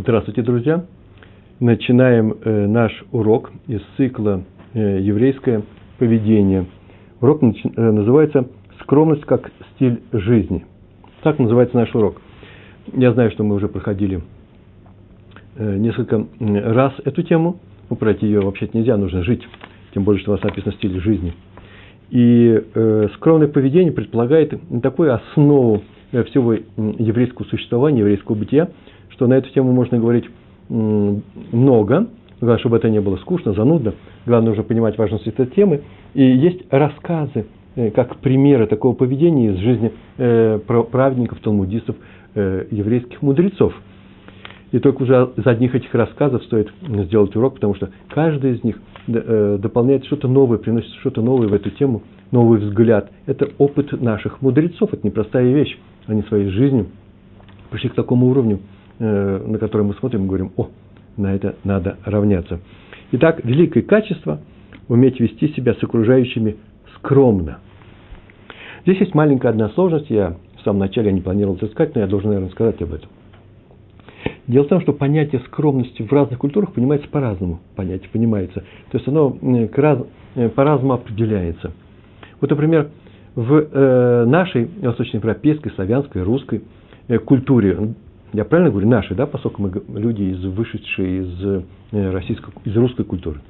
Здравствуйте, друзья! Начинаем э, наш урок из цикла э, «Еврейское поведение». Урок нач... э, называется «Скромность как стиль жизни». Так называется наш урок. Я знаю, что мы уже проходили э, несколько раз эту тему. Ну, пройти ее вообще-то нельзя, нужно жить. Тем более, что у вас написано «стиль жизни». И э, скромное поведение предполагает такую основу э, всего еврейского существования, еврейского бытия – что на эту тему можно говорить много, главное, чтобы это не было скучно, занудно, главное уже понимать важность этой темы. И есть рассказы, э, как примеры такого поведения из жизни э, праведников, талмудистов, э, еврейских мудрецов. И только уже из одних этих рассказов стоит сделать урок, потому что каждый из них дополняет что-то новое, приносит что-то новое в эту тему, новый взгляд. Это опыт наших мудрецов, это непростая вещь. Они своей жизнью пришли к такому уровню, на который мы смотрим и говорим, о, на это надо равняться. Итак, великое качество – уметь вести себя с окружающими скромно. Здесь есть маленькая одна сложность, я в самом начале не планировал это сказать, но я должен, наверное, сказать об этом. Дело в том, что понятие скромности в разных культурах понимается по-разному. Понятие понимается. То есть оно э, по-разному определяется. Вот, например, в нашей восточноевропейской, славянской, русской э, культуре я правильно говорю, наши, да, поскольку мы люди, из, вышедшие из, э, российской, из русской культуры.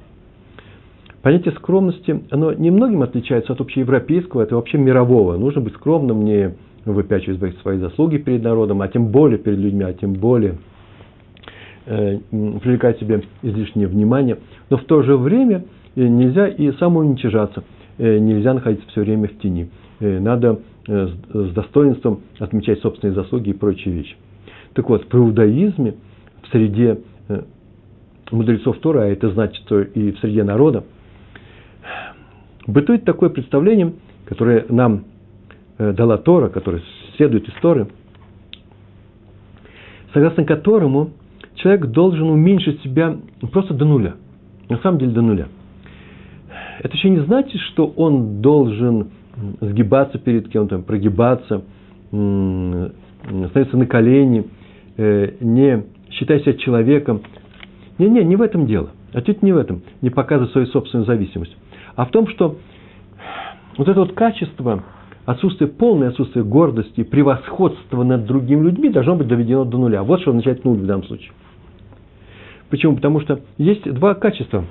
Понятие скромности, оно немногим отличается от общеевропейского, это вообще мирового. Нужно быть скромным, не выпячивать свои заслуги перед народом, а тем более перед людьми, а тем более э, привлекать себе излишнее внимание. Но в то же время э, нельзя и самоуничижаться, э, нельзя находиться все время в тени. Э, надо э, с достоинством отмечать собственные заслуги и прочие вещи. Так вот, в иудаизме, в среде э, мудрецов Тора, а это значит, что и в среде народа, бытует такое представление, которое нам э, дала Тора, которое следует из Торы, согласно которому человек должен уменьшить себя просто до нуля. На самом деле до нуля. Это еще не значит, что он должен сгибаться перед кем-то, прогибаться, становиться на колени – не считай себя человеком. Не-не, не в этом дело. Отнюдь не в этом. Не показывать свою собственную зависимость. А в том, что вот это вот качество, отсутствие, полное отсутствие гордости, превосходства над другими людьми должно быть доведено до нуля. Вот что означает нуль в данном случае. Почему? Потому что есть два качества,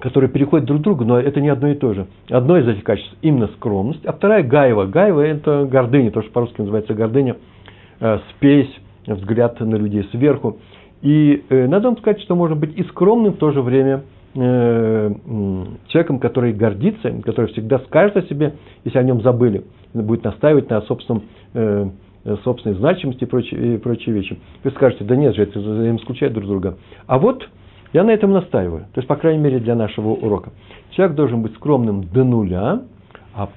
которые переходят друг к другу, но это не одно и то же. Одно из этих качеств – именно скромность, а вторая – гаева. Гаева – это гордыня, то, что по-русски называется гордыня, э, спесь, взгляд на людей сверху. И э, надо вам сказать, что можно быть и скромным в то же время э, человеком, который гордится, который всегда скажет о себе, если о нем забыли, будет настаивать на собственном, э, собственной значимости и прочие, и прочие вещи. Вы скажете, да нет же, это взаимоисключает друг друга. А вот я на этом настаиваю. То есть, по крайней мере, для нашего урока. Человек должен быть скромным до нуля, а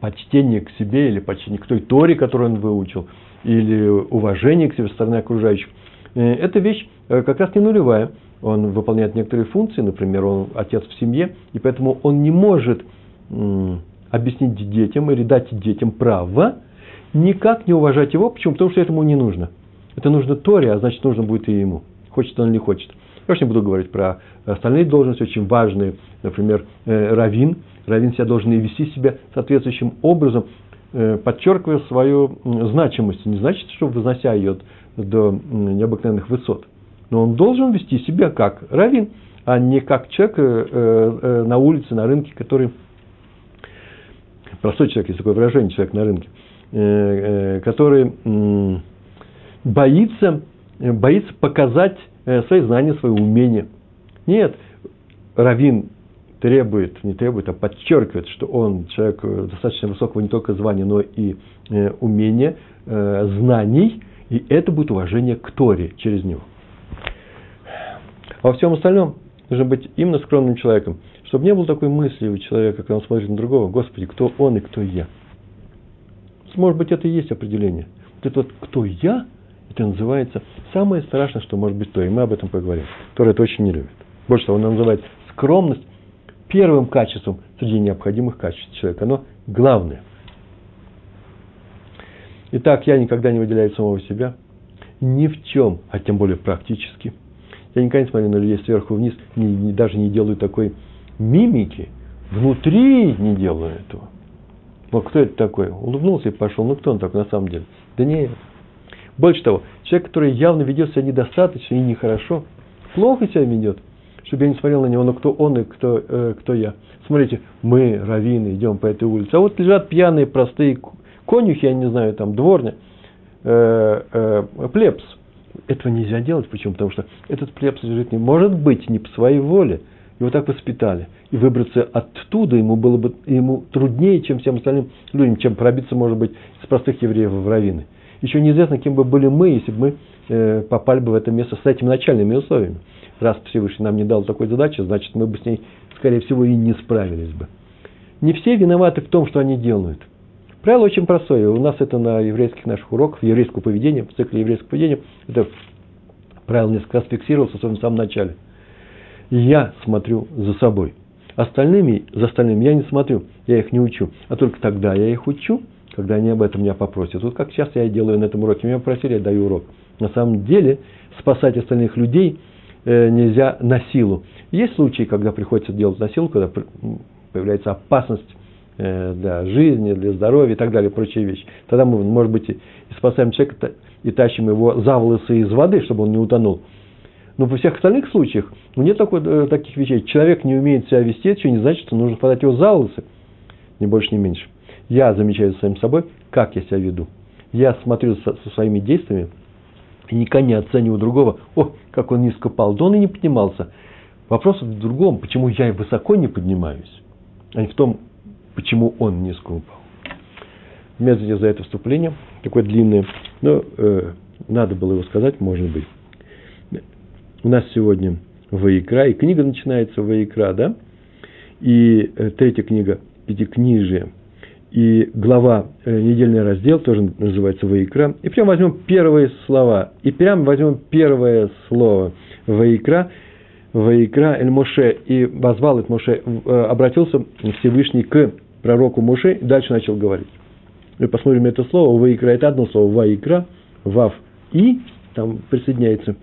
почтение к себе или почтение к той Торе, которую он выучил – или уважение к себе со стороны окружающих, э, эта вещь э, как раз не нулевая. Он выполняет некоторые функции, например, он отец в семье, и поэтому он не может объяснить детям или дать детям право никак не уважать его. Почему? Потому что этому не нужно. Это нужно Торе, а значит нужно будет и ему. Хочет он или не хочет. Я уж не буду говорить про остальные должности, очень важные. Например, э, равин. Равин себя должен и вести себя соответствующим образом, подчеркивая свою значимость. Не значит, что вознося ее до необыкновенных высот. Но он должен вести себя как равин, а не как человек э, э, на улице, на рынке, который... Простой человек, есть такое выражение, человек на рынке, который боится, боится показать свои знания, свои умения. Нет, равин требует, не требует, а подчеркивает, что он человек э, достаточно высокого не только звания, но и э, умения, э, знаний, и это будет уважение к Торе через него. Во всем остальном нужно быть именно скромным человеком, чтобы не было такой мысли у человека, когда он смотрит на другого, Господи, кто он и кто я. Может быть, это и есть определение. Вот это вот «кто я» это называется самое страшное, что может быть то, и мы об этом поговорим. Тора это очень не любит. Больше того, он называет скромность первым качеством среди необходимых качеств человека. Оно главное. Итак, я никогда не выделяю самого себя. ни в чем, а тем более практически. Я никогда не смотрю на людей сверху вниз, не, не, даже не делаю такой мимики, внутри не делаю этого. Вот кто это такой? Улыбнулся и пошел. Ну, кто он такой на самом деле? Да нет. Больше того, человек, который явно ведет себя недостаточно и нехорошо, плохо себя ведет, чтобы я не смотрел на него, но кто он и кто, э, кто я. Смотрите, мы, раввины, идем по этой улице, а вот лежат пьяные, простые конюхи, я не знаю, там, дворня, э, э, плебс. Этого нельзя делать. Почему? Потому что этот плебс лежит не может быть не по своей воле. Его так воспитали. И выбраться оттуда ему было бы ему труднее, чем всем остальным людям, чем пробиться, может быть, с простых евреев в раввины. Еще неизвестно, кем бы были мы, если бы мы э, попали бы в это место с этими начальными условиями. Раз Всевышний нам не дал такой задачи, значит, мы бы с ней, скорее всего, и не справились бы. Не все виноваты в том, что они делают. Правило очень простое. У нас это на еврейских наших уроках, еврейского поведения, в цикле еврейского поведения. Это правило несколько раз фиксировалось, особенно в самом начале. Я смотрю за собой. Остальными, за остальными я не смотрю, я их не учу. А только тогда я их учу, когда они об этом меня попросят. Вот как сейчас я делаю на этом уроке. Меня попросили, я даю урок. На самом деле, спасать остальных людей э, нельзя на силу. Есть случаи, когда приходится делать на силу, когда появляется опасность э, для жизни, для здоровья и так далее, прочие вещи. Тогда мы, может быть, и спасаем человека и тащим его за волосы из воды, чтобы он не утонул. Но во всех остальных случаях нет такой, э, таких вещей. Человек не умеет себя вести, это еще не значит, что нужно хватать его за волосы. Ни больше, ни меньше. Я замечаю за самим собой, как я себя веду. Я смотрю со, со своими действиями и никогда не оцениваю другого. О, как он низко пал, да он и не поднимался. Вопрос в другом, почему я высоко не поднимаюсь, а не в том, почему он низко упал. Извините за это вступление, такое длинное, но э, надо было его сказать, может быть. У нас сегодня Ваикра, и книга начинается Ваикра, да? И э, третья книга Пятикнижие – и глава, э, недельный раздел, тоже называется Ваикра. И прям возьмем первые слова. И прям возьмем первое слово Ваикра. Ваикра Эль Моше. И возвал это Моше, э, обратился Всевышний к пророку Моше и дальше начал говорить. Мы посмотрим это слово. Ваикра это одно слово. Ваикра, Вав и, там присоединяется.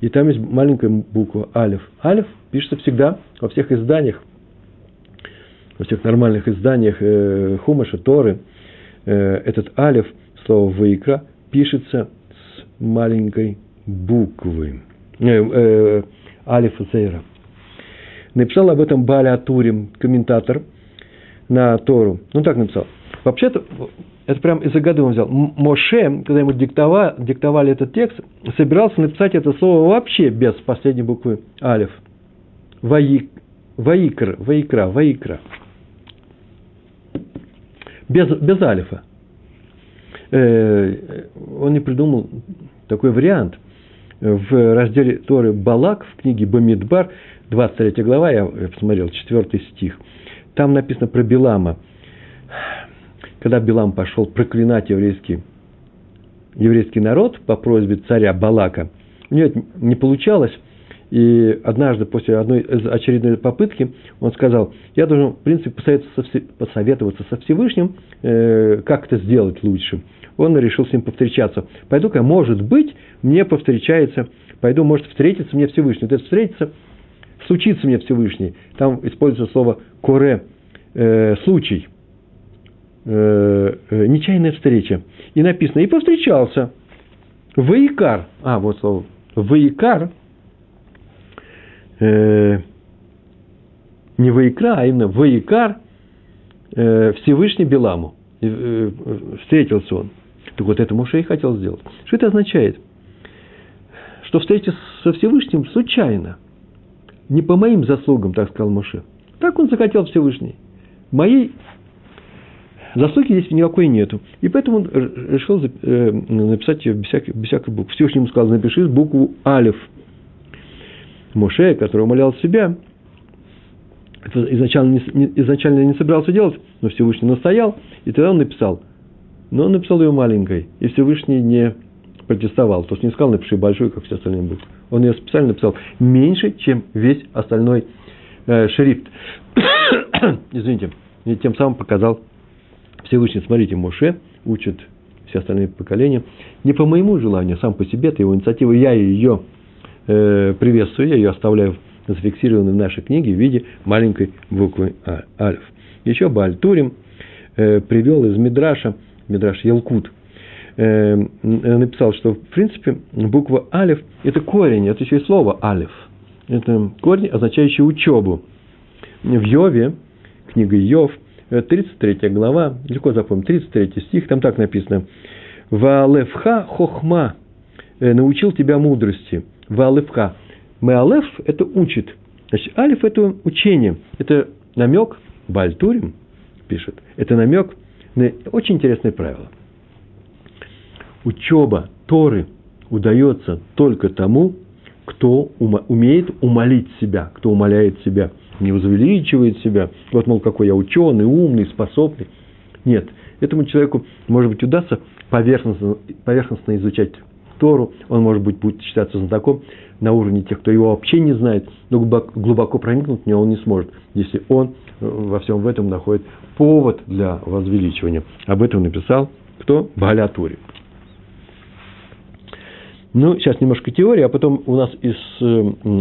И там есть маленькая буква Алиф. Алиф пишется всегда во всех изданиях во всех нормальных изданиях э, Хумаша, Торы, э, этот алиф, слово Ваикра, пишется с маленькой буквы. Э, э, алиф Зейра. Написал об этом Баля Атурим, комментатор на Тору. Ну, так написал. Вообще-то, это прям из-за года он взял. Моше, когда ему диктовали, диктовали этот текст, собирался написать это слово вообще без последней буквы алиф. Ваик, ваикр, ваикра, ваикра без, без алифа. Э, он не придумал такой вариант. В разделе Торы Балак, в книге Бамидбар, 23 глава, я, посмотрел, 4 стих, там написано про Билама. Когда Билам пошел проклинать еврейский, еврейский народ по просьбе царя Балака, у него это не получалось, и однажды, после одной из очередной попытки, он сказал, я должен, в принципе, посоветоваться со, Всевышним, э, как это сделать лучше. Он решил с ним повстречаться. Пойду-ка, может быть, мне повстречается, пойду, может, встретиться мне Всевышний. Вот это встретиться, случится мне Всевышний. Там используется слово «коре», э, случай, э, нечаянная встреча. И написано, и повстречался. Ваикар, а, вот слово, Ваикар – э, не Ваикра, а именно Ваикар э, Всевышний Беламу. Э, встретился он. Так вот это Моше и хотел сделать. Что это означает? Что встретиться со Всевышним случайно. Не по моим заслугам, так сказал Моше. Так он захотел Всевышний. Моей заслуги здесь никакой нету. И поэтому он решил э, написать ее без всяких, без всяких букв. Всевышний ему сказал, напиши букву Алиф – Моше, который умолял себя, это изначально не, изначально не собирался делать, но Всевышний настоял, и тогда он написал. Но он написал ее маленькой, и Всевышний не протестовал. То есть не сказал, напиши большой, как все остальные буквы. Он ее специально написал меньше, чем весь остальной э, шрифт. Извините. И тем самым показал Всевышний, смотрите, Моше учит все остальные поколения. Не по моему желанию, сам по себе, это его инициатива, я ее приветствую, я ее оставляю зафиксированной в нашей книге в виде маленькой буквы а, Альф. Еще Баальтурим э, привел из Мидраша, Мидраш Елкут, э, написал, что в принципе буква Алиф – это корень, это еще и слово Алиф. Это корень, означающий учебу. В Йове, книга Йов, 33 э, глава, легко запомнить, 33 стих, там так написано. Ваалевха хохма, э, научил тебя мудрости. Ваалевха. Меалеф – это учит. Значит, алиф – это учение. Это намек, Бальтурим пишет, это намек на очень интересное правило. Учеба Торы удается только тому, кто умеет умолить себя, кто умоляет себя, не возвеличивает себя. Вот, мол, какой я ученый, умный, способный. Нет, этому человеку, может быть, удастся поверхностно, поверхностно изучать Тору, он, может быть, будет считаться знатоком на уровне тех, кто его вообще не знает, но глубоко проникнуть в него он не сможет, если он э, во всем в этом находит повод для возвеличивания. Об этом написал кто? Балятури. Ну, сейчас немножко теории, а потом у нас из э,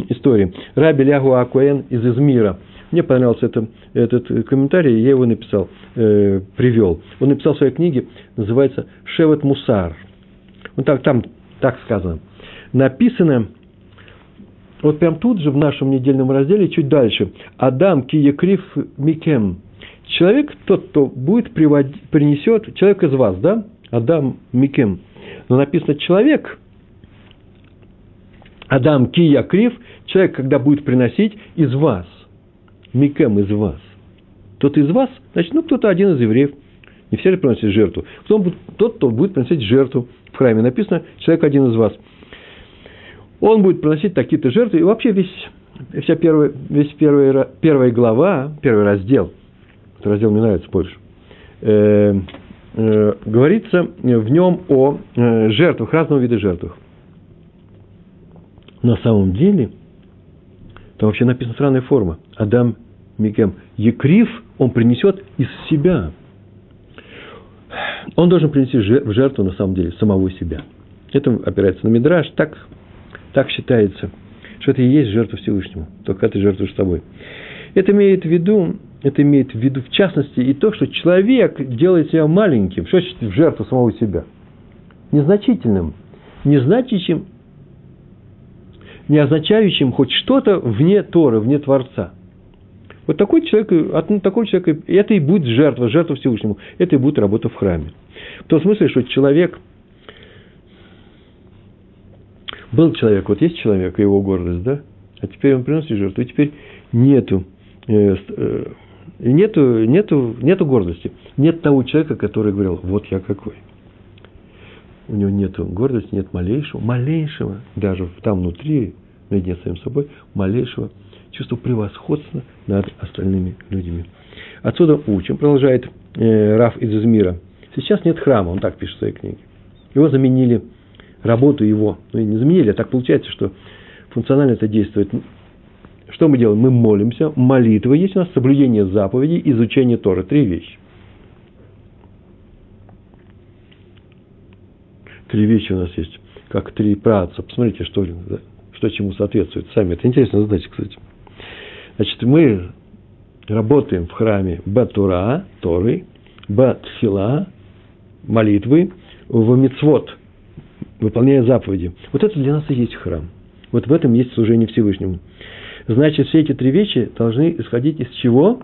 истории. Раби Лягу Акуэн из Измира. Мне понравился это, этот комментарий, я его написал, э, привел. Он написал в своей книге, называется «Шевет Мусар». Вот так, там так сказано. Написано, вот прям тут же в нашем недельном разделе, чуть дальше. Адам киекрив микем. Человек, тот, кто будет приводить, принесет, человек из вас, да? Адам микем. Но написано человек, Адам Кия Крив, человек, когда будет приносить из вас, Микем из вас. Тот из вас, значит, ну, кто-то один из евреев. Не все ли приносят жертву. Кто будет, тот, кто будет приносить жертву в храме. Написано, человек один из вас. Он будет приносить такие-то жертвы. И вообще весь, вся первая, весь первая, первая глава, первый раздел, этот раздел мне нравится больше, э, э, говорится в нем о э, жертвах, разного вида жертвах на самом деле, там вообще написана странная форма. Адам Микем. Екрив он принесет из себя. Он должен принести в жертву, на самом деле, самого себя. Это опирается на Мидраж. Так, так считается, что это и есть жертва Всевышнему. Только ты жертвуешь собой. Это имеет в виду, это имеет в виду, в частности, и то, что человек делает себя маленьким. Что значит в жертву самого себя? Незначительным. Незначащим не означающим хоть что-то вне Торы, вне Творца. Вот такой человек, от такого человека, это и будет жертва, жертва Всевышнему, это и будет работа в храме. В том смысле, что человек, был человек, вот есть человек, его гордость, да, а теперь он приносит жертву, и теперь нету, э, э, нету, нету, нету гордости, нет того человека, который говорил, вот я какой у него нет гордости, нет малейшего, малейшего, даже там внутри, наедине с самим собой, малейшего чувства превосходства над остальными людьми. Отсюда учим, продолжает э, Раф из Измира. Сейчас нет храма, он так пишет в своей книге. Его заменили, работу его, ну не заменили, а так получается, что функционально это действует. Что мы делаем? Мы молимся, молитва есть у нас, соблюдение заповедей, изучение Торы. Три вещи. Три вещи у нас есть, как три праца. Посмотрите, что, что чему соответствует. Сами, это интересная задача, кстати. Значит, мы работаем в храме Батура, Торы, Батхила, молитвы, в Мицвод, выполняя заповеди. Вот это для нас и есть храм. Вот в этом есть служение Всевышнему. Значит, все эти три вещи должны исходить из чего?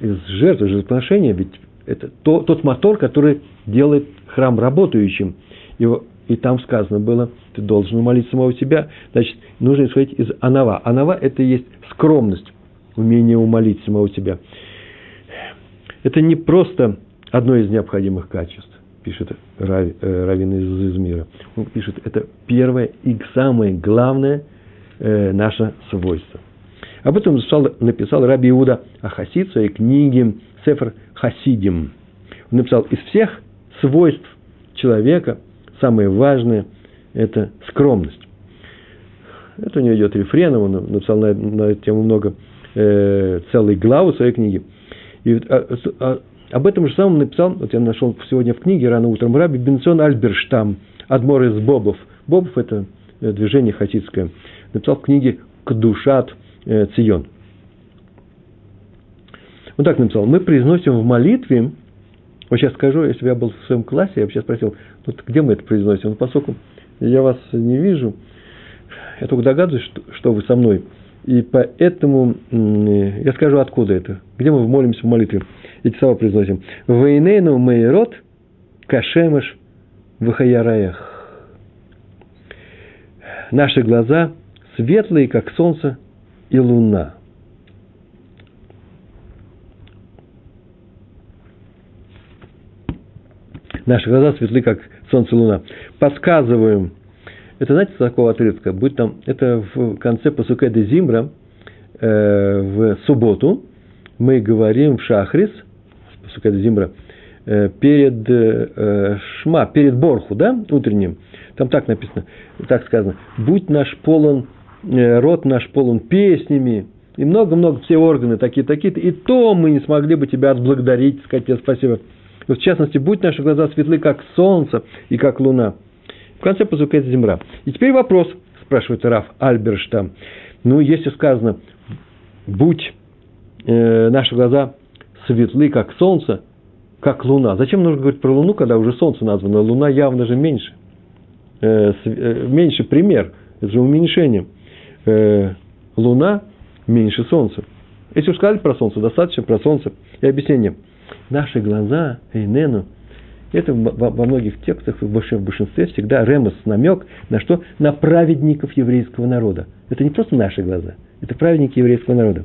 Из жертвы, жертвоприношения. Ведь это то, тот мотор, который делает храм работающим – его, и там сказано было, ты должен умолить самого себя, значит, нужно исходить из анава. Анава – это и есть скромность, умение умолить самого себя. Это не просто одно из необходимых качеств, пишет Рави, э, Равин из Измира. Он пишет, это первое и самое главное э, наше свойство. Об этом написал, написал Раби Иуда Ахасид в своей книге Сефер Хасидим. Он написал, из всех свойств человека – самое важное – это скромность. Это у него идет рефреном, он написал на, на эту тему много, э, целой главы своей книги. И а, а, Об этом же самом написал, вот я нашел сегодня в книге рано утром, Раби Бенсон Альберштам, Адмор из Бобов. Бобов – это э, движение хасидское. Написал в книге «Кдушат э, Цион». Он так написал. Мы произносим в молитве, вот сейчас скажу, если бы я был в своем классе, я бы сейчас спросил, вот где мы это произносим? Ну, поскольку я вас не вижу, я только догадываюсь, что, что вы со мной. И поэтому я скажу, откуда это. Где мы молимся в молитве. Эти слова произносим. Вейнейну мейрот кашемаш вахаяраях. Наши глаза светлые, как солнце и луна. Наши глаза светлы, как солнце и луна. Подсказываем это, знаете, такого отрывка, будь там, это в конце Пасуке де Зимра, э, в субботу, мы говорим в Шахрис, Пасуке де Зимра, э, перед э, Шма, перед Борху, да, утренним, там так написано, так сказано, будь наш полон, э, рот наш полон песнями, и много-много все органы такие-такие, и то мы не смогли бы тебя отблагодарить, сказать тебе спасибо. В частности, будь наши глаза светлы, как солнце и как луна – в конце позука земля. И теперь вопрос, спрашивает Раф Альберштам. Ну, если сказано, будь э, наши глаза светлы, как солнце, как луна. Зачем нужно говорить про луну, когда уже солнце названо? Луна явно же меньше. Э, э, меньше пример. Это же уменьшение. Э, луна меньше солнца. Если уж сказали про солнце, достаточно про солнце. И объяснение. Наши глаза, Эйнену, это во многих текстах, в большинстве всегда ремос, намек на что? На праведников еврейского народа. Это не просто наши глаза, это праведники еврейского народа.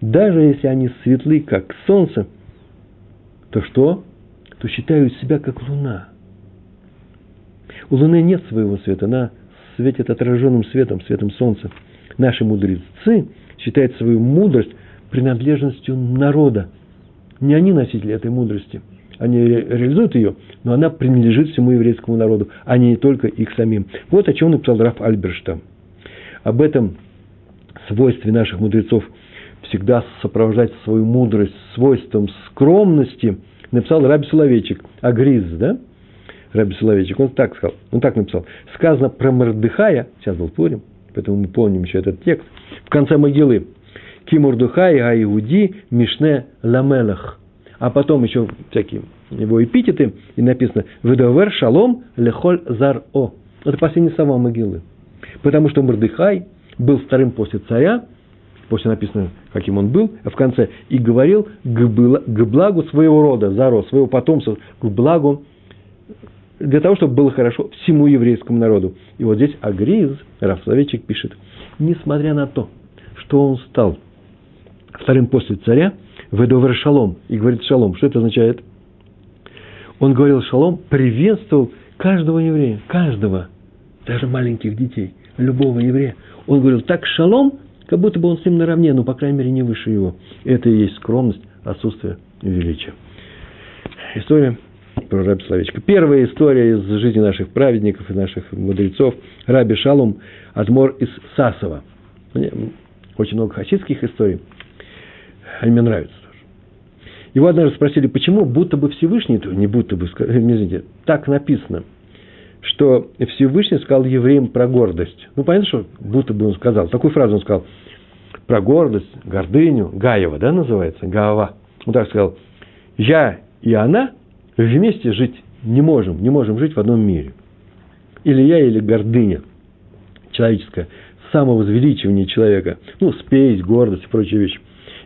Даже если они светлы, как солнце, то что? То считают себя как луна. У луны нет своего света, она светит отраженным светом, светом солнца. Наши мудрецы считают свою мудрость принадлежностью народа. Не они носители этой мудрости – они реализуют ее, но она принадлежит всему еврейскому народу, а не только их самим. Вот о чем написал Раф Альберштам. Об этом свойстве наших мудрецов всегда сопровождать свою мудрость свойством скромности, написал Раби Соловейчик, Агриз, да? Раби Соловейчик, он так сказал, он так написал. Сказано про Мордыхая, сейчас был Пурим, поэтому мы помним еще этот текст, в конце могилы. Кимурдухай Гаиуди Мишне Ламелах а потом еще всякие его эпитеты, и написано «Ведовер шалом лехоль зар о». Это последняя слова могилы. Потому что Мордыхай был вторым после царя, после написано, каким он был, а в конце и говорил к благу своего рода, заро, своего потомства, к благу, для того, чтобы было хорошо всему еврейскому народу. И вот здесь Агриз, Рафсловечек пишет, несмотря на то, что он стал вторым после царя, Ведовер шалом. И говорит шалом. Что это означает? Он говорил шалом, приветствовал каждого еврея, каждого, даже маленьких детей, любого еврея. Он говорил так шалом, как будто бы он с ним наравне, но, по крайней мере, не выше его. Это и есть скромность, отсутствие величия. История про раби Словечко. Первая история из жизни наших праведников и наших мудрецов. Раби Шалом, Адмор из Сасова. Очень много хасидских историй. Они мне нравятся. Его однажды спросили, почему будто бы Всевышний, не будто бы, извините, так написано, что Всевышний сказал евреям про гордость. Ну, понятно, что будто бы он сказал. Такую фразу он сказал. Про гордость, гордыню, Гаева, да, называется, Гаава. Он так сказал, я и она вместе жить не можем, не можем жить в одном мире. Или я, или гордыня человеческая, самовозвеличивание человека, ну, спесь, гордость и прочие вещи.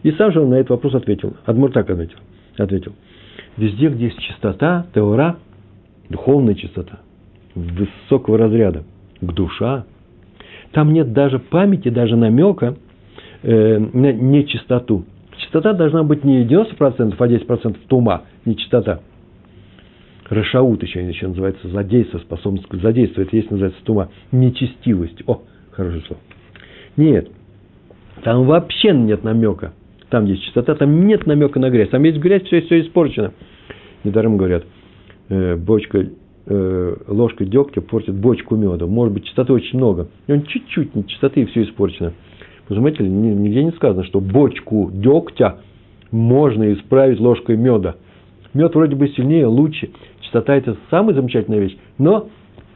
И сам же он на этот вопрос ответил. Адмур так ответил. ответил. Везде, где есть чистота, теора, духовная чистота, высокого разряда, к душа, там нет даже памяти, даже намека э, на нечистоту. Чистота должна быть не 90%, а 10% тума, нечистота. Рашаут еще, еще называется задейство, способность. Это есть называется тума. Нечестивость. О, хорошее слово. Нет, там вообще нет намека там есть чистота, там нет намека на грязь. Там есть грязь, все, все испорчено. Недаром говорят, э, бочка, э, ложка дегтя портит бочку меда. Может быть, чистоты очень много. И он чуть-чуть не чистоты, и все испорчено. Заметили, нигде не сказано, что бочку дегтя можно исправить ложкой меда. Мед вроде бы сильнее, лучше. Чистота – это самая замечательная вещь. Но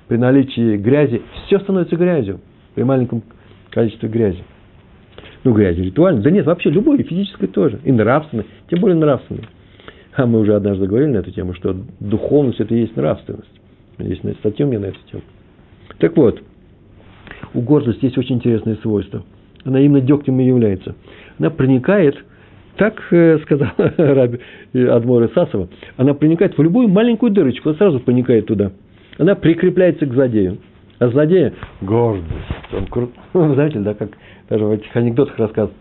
при наличии грязи все становится грязью. При маленьком количестве грязи. Ну, грязи ритуальной. Да нет, вообще любой, физической тоже. И нравственной. Тем более нравственной. А мы уже однажды говорили на эту тему, что духовность – это и есть нравственность. Есть статья у меня на эту тему. Так вот, у гордости есть очень интересное свойство. Она именно дегтем и является. Она проникает, так э, сказал Раби Адмор Сасова, она проникает в любую маленькую дырочку, она сразу проникает туда. Она прикрепляется к злодею. А злодея – гордость. Он крут. Знаете, да, как даже в этих анекдотах рассказывают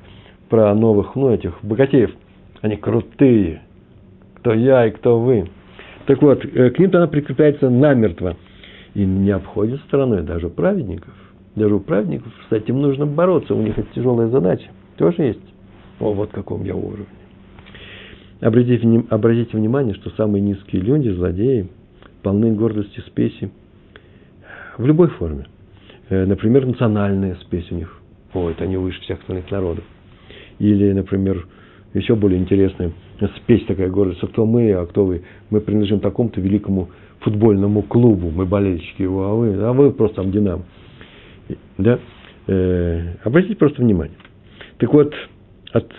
про новых, ну, этих богатеев. Они крутые. Кто я и кто вы. Так вот, э, к ним-то она прикрепляется намертво. И не обходит стороной даже праведников. Даже у праведников с этим нужно бороться. У них это тяжелая задача. Тоже есть. О, вот каком я уровне. Обратите, обратите внимание, что самые низкие люди, злодеи, полны гордости, спеси. В любой форме. Э, например, национальная спесь у них. Это они выше всех остальных народов. Или, например, еще более интересная спесь такая гордость. А кто мы, а кто вы? Мы принадлежим такому-то великому футбольному клубу. Мы болельщики его, а вы, а вы просто там Динамо. Да? Э, обратите просто внимание. Так вот, от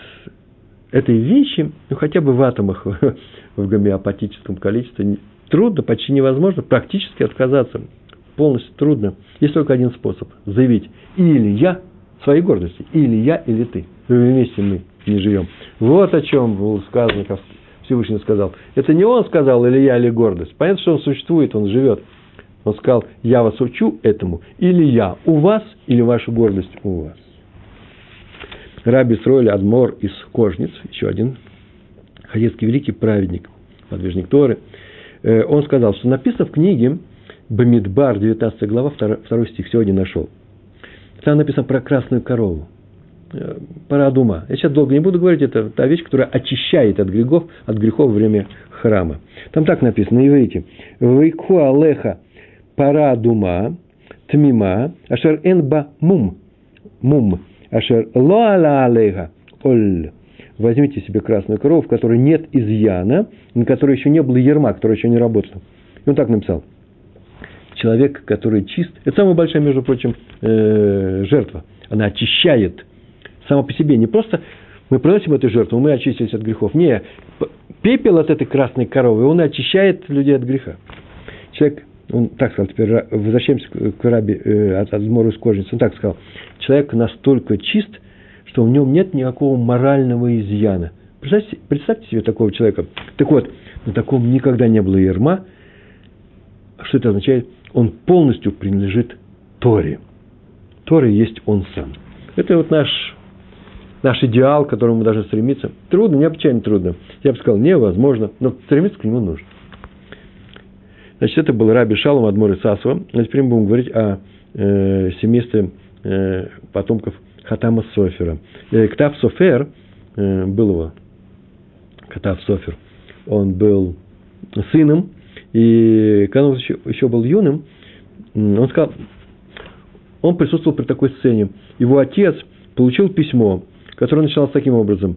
этой вещи, ну хотя бы в атомах в гомеопатическом количестве, трудно, почти невозможно практически отказаться. Полностью трудно. Есть только один способ. Заявить, или я своей гордости, или я, или ты. Вместе мы не живем. Вот о чем был сказано, как Всевышний сказал. Это не он сказал, или я, или гордость. Понятно, что он существует, он живет. Он сказал, я вас учу этому, или я у вас, или ваша гордость у вас. Раби Сройль Адмор из Кожниц, еще один хадетский великий праведник, подвижник Торы, э, он сказал, что написано в книге Бамидбар, 19 глава, 2 стих, сегодня нашел. Там написано про красную корову. Э, пора дума. Я сейчас долго не буду говорить, это та вещь, которая очищает от грехов, от грехов во время храма. Там так написано на иврите. Вейку алеха пара дума, тмима, ашер энба мум, мум, ашер ло ала алеха, оль. Возьмите себе красную корову, в которой нет изъяна, на которой еще не было ерма, которая еще не работала. И он так написал. Человек, который чист, это самая большая, между прочим, э, жертва. Она очищает само по себе. Не просто мы приносим эту жертву, мы очистились от грехов. Не, пепел от этой красной коровы, он очищает людей от греха. Человек, он так сказал, теперь возвращаемся к раби э, от Адмору из кожницы, он так сказал, человек настолько чист, что в нем нет никакого морального изъяна. Представьте, представьте себе такого человека. Так вот, на таком никогда не было ерма. Что это означает? Он полностью принадлежит Торе. Торе есть он сам. Это вот наш наш идеал, к которому мы должны стремиться. Трудно, необычайно трудно. Я бы сказал, невозможно, но стремиться к нему нужно. Значит, это был Раби Шалом Адмор Сасова. А теперь мы будем говорить о э, семействе э, потомков Хатама Софера. Э, Ктав Софер э, был его, Катав Софер, он был сыном, и когда он еще, еще был юным, он сказал, он присутствовал при такой сцене. Его отец получил письмо который начинался таким образом.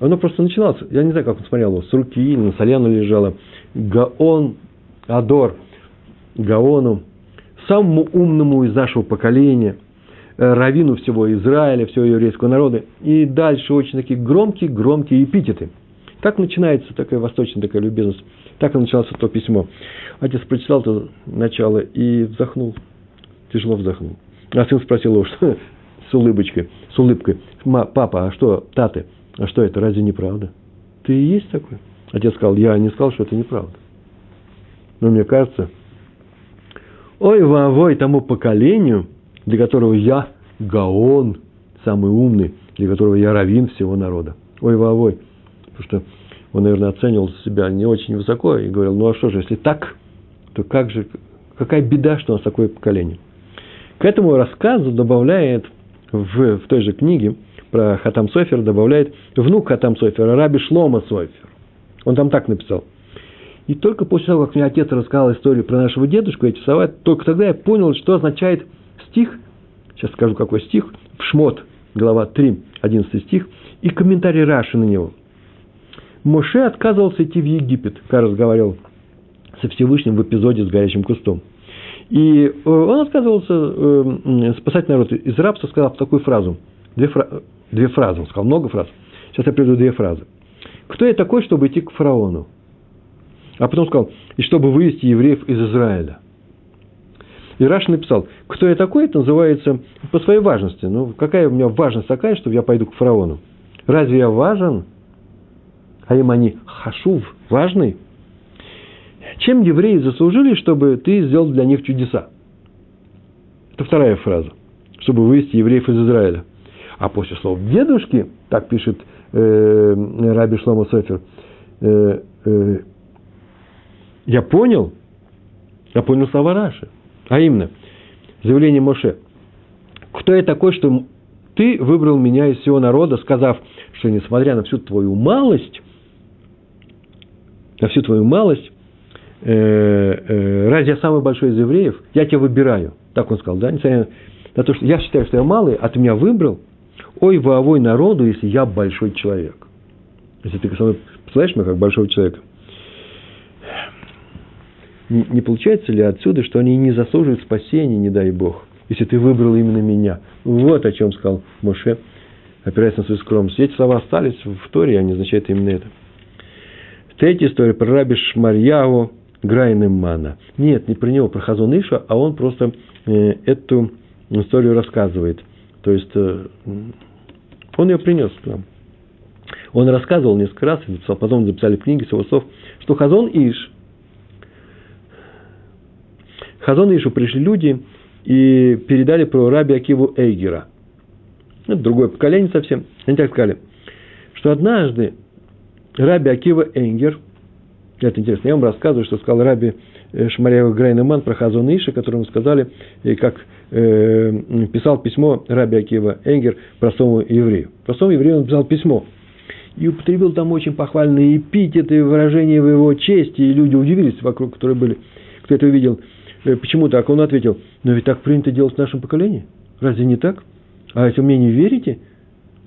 Оно просто начиналось, я не знаю, как он смотрел его, с руки на соляну лежало. Гаон, Адор, Гаону, самому умному из нашего поколения, э, равину всего Израиля, всего еврейского народа. И дальше очень такие громкие-громкие эпитеты. Так начинается такая восточная такая любезность. Так и началось то письмо. Отец прочитал это начало и вздохнул. Тяжело вздохнул. А сын спросил его, что, с улыбочкой, с улыбкой. Папа, а что, таты, а что это, разве не правда? Ты и есть такой? Отец сказал, я не сказал, что это неправда. Но мне кажется, ой, вовой тому поколению, для которого я Гаон, самый умный, для которого я равин всего народа. Ой, вовой. Потому что он, наверное, оценивал себя не очень высоко и говорил, ну а что же, если так, то как же, какая беда, что у нас такое поколение. К этому рассказу добавляет в, в той же книге про Хатам Софер добавляет внук Хатам Софера, Раби Шлома Софер. Он там так написал. И только после того, как мне отец рассказал историю про нашего дедушку, эти слова, только тогда я понял, что означает стих, сейчас скажу какой стих, в Шмот, глава 3, 11 стих, и комментарий Раши на него. Моше отказывался идти в Египет, как разговаривал со Всевышним в эпизоде с горячим кустом. И э, он отказывался э, спасать народ из рабства, сказав такую фразу. Две, фра... две фразы, он сказал много фраз. Сейчас я приведу две фразы. Кто я такой, чтобы идти к фараону? А потом сказал, и чтобы вывести евреев из Израиля. И Раш написал, кто я такой, это называется по своей важности. Ну, какая у меня важность такая, чтобы я пойду к фараону? Разве я важен? А им они хашув, важный? Чем евреи заслужили, чтобы ты сделал для них чудеса? Это вторая фраза. Чтобы вывести евреев из Израиля. А после слов дедушки, так пишет э, Раби Шломо Софер, э, э, я понял, я понял слова Раши. А именно, заявление Моше. Кто я такой, что ты выбрал меня из всего народа, сказав, что несмотря на всю твою малость, на всю твою малость, э, э, разве я самый большой из евреев, я тебя выбираю. Так он сказал, да, несмотря на то, что я считаю, что я малый, а ты меня выбрал, ой, воовой народу, если я большой человек. Если ты со мной представляешь меня как большого человека. Не, не получается ли отсюда, что они не заслуживают спасения, не дай Бог, если ты выбрал именно меня? Вот о чем сказал Моше, опираясь на свою скромность. Эти слова остались в Торе, они означают именно это. Третья история про раби Шмарьяву Грайнемана. Нет, не про него, про Хазон Иша, а он просто э, эту историю рассказывает. То есть, э, он ее принес к нам. Он рассказывал несколько раз, потом записали в книге с слов, что Хазон Иш, Хазон Ишу пришли люди и передали про раби Акиву Эйгера. Это другое поколение совсем. Они так сказали, что однажды Раби Акива Энгер, это интересно, я вам рассказываю, что сказал Раби э, Шмарьева Грейнеман про Хазон Иша, которому сказали, и как э, писал письмо Раби Акива Энгер простому еврею. Простому еврею он писал письмо. И употребил там очень похвальные эпитеты и выражения в его чести, и люди удивились вокруг, которые были, кто это увидел. Э, почему так? Он ответил, но ведь так принято делать в нашем поколении. Разве не так? А если мне не верите,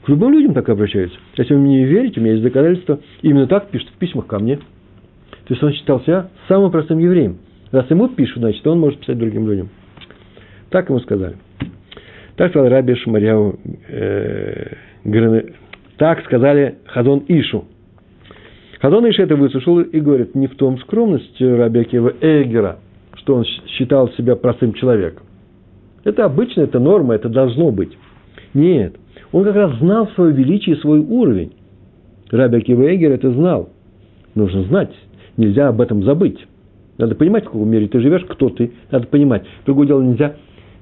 к любым людям так обращаются. Если вы мне не верите, у меня есть доказательства. Именно так пишут в письмах ко мне. То есть он считал себя самым простым евреем. Раз ему пишут, значит, он может писать другим людям. Так ему сказали. Так сказал Раби Шмарьяу, э, так сказали Хазон Ишу. Хазон Иш это выслушал и говорит, не в том скромность Раби Акива Эгера, что он считал себя простым человеком. Это обычно, это норма, это должно быть. Нет, он как раз знал свое величие, свой уровень. Раби Акива Эгер это знал. Нужно знать, нельзя об этом забыть. Надо понимать, в каком мире ты живешь, кто ты, надо понимать. Другое дело, нельзя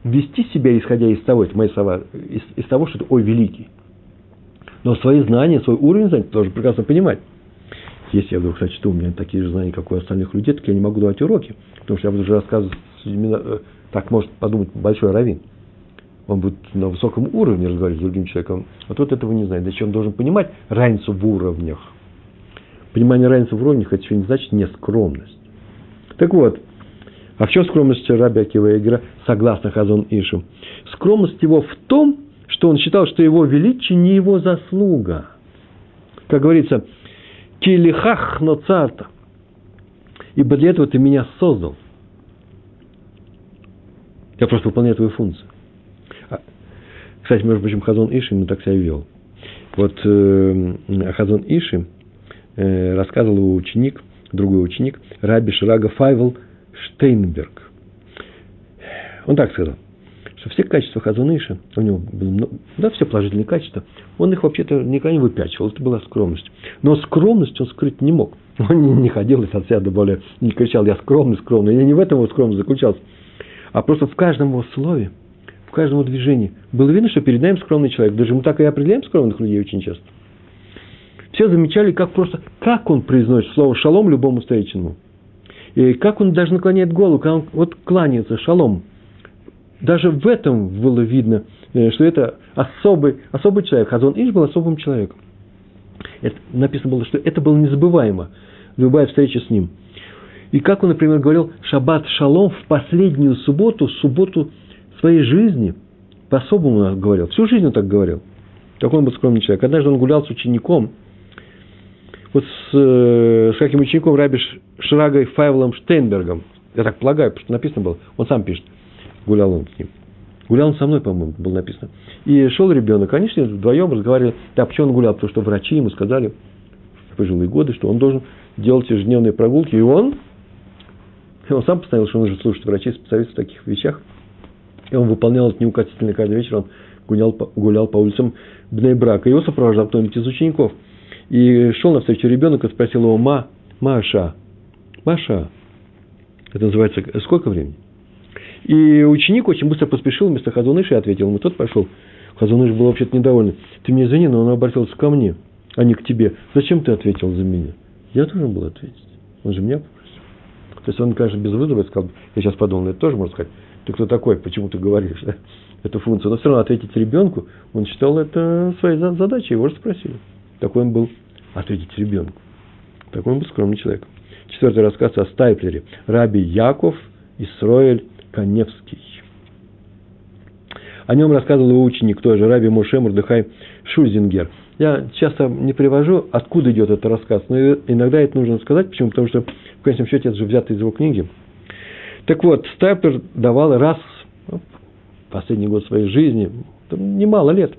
вести себя, исходя из того, это мои слова, из, из того, что ты, ой, великий. Но свои знания, свой уровень знаний ты должен прекрасно понимать. Если я вдруг сочту, у меня такие же знания, как у остальных людей, так я не могу давать уроки, потому что я буду уже рассказывать э, так может подумать большой раввин он будет на высоком уровне разговаривать с другим человеком, а тот этого не знает. Значит, он должен понимать разницу в уровнях. Понимание разницы в уровнях, это еще не значит не скромность. Так вот, а в чем скромность Раби Акива Игра, согласно Хазон Ишу? Скромность его в том, что он считал, что его величие не его заслуга. Как говорится, килихах но царта. Ибо для этого ты меня создал. Я просто выполняю твою функцию. Кстати, между прочим, Хазон Иши ему так себя вел. Вот э, Хазон Иши э, рассказывал ученик, другой ученик, Раби Шрага Файвел Штейнберг. Он так сказал, что все качества Хазон Иши, у него было много, да, все положительные качества, он их вообще-то никогда не выпячивал, это была скромность. Но скромность он скрыть не мог. Он не ходил из от себя более, не кричал, я скромный, скромный. Я не в этом его скромность заключался, а просто в каждом его слове – в каждом движении. Было видно, что перед нами скромный человек. Даже мы так и определяем скромных людей очень часто. Все замечали, как просто, как он произносит слово «шалом» любому встреченному. И как он даже наклоняет голову, когда он вот кланяется «шалом». Даже в этом было видно, э, что это особый, особый человек. Хазон Иш был особым человеком. Это, написано было, что это было незабываемо. Любая встреча с ним. И как он, например, говорил «шаббат шалом» в последнюю субботу, субботу своей жизни по-особому говорил. Всю жизнь он так говорил. Такой он был скромный человек. Однажды он гулял с учеником. вот с, э, с каким учеником Раби Шрагой Файвелом Штейнбергом, я так полагаю, потому что написано было, он сам пишет, гулял он с ним. Гулял он со мной, по-моему, было написано. И шел ребенок, конечно, вдвоем разговаривали. Да, почему он гулял? Потому что врачи ему сказали в пожилые годы, что он должен делать ежедневные прогулки. И он, он сам постановил, что он нужно слушать врачей, специалистов в таких вещах. И он выполнял это неукоснительно каждый вечер. Он гулял, гулял по улицам Бнейбрака. Его сопровождал кто-нибудь из учеников. И шел навстречу ребенок и спросил его, Ма, Маша, Маша, это называется, сколько времени? И ученик очень быстро поспешил вместо Хазуныша и ответил ему. Тот пошел. Хазуныш был вообще-то недоволен. Ты мне извини, но он обратился ко мне, а не к тебе. Зачем ты ответил за меня? Я должен был ответить. Он же меня попросил. То есть он, конечно, без вызова сказал, я сейчас подумал, это тоже можно сказать, ты кто такой, почему ты говоришь да? эту функцию. Но все равно ответить ребенку, он считал это своей задачей, его же спросили. Такой он был ответить ребенку. Такой он был скромный человек. Четвертый рассказ о Стайплере. Раби Яков Исроэль Каневский. О нем рассказывал его ученик, тоже Раби Моше Мурдыхай Шульзингер. Я часто не привожу, откуда идет этот рассказ, но иногда это нужно сказать. Почему? Потому что, в конечном счете, это же взято из его книги. Так вот, Стайплер давал раз, ну, последний год своей жизни, немало лет,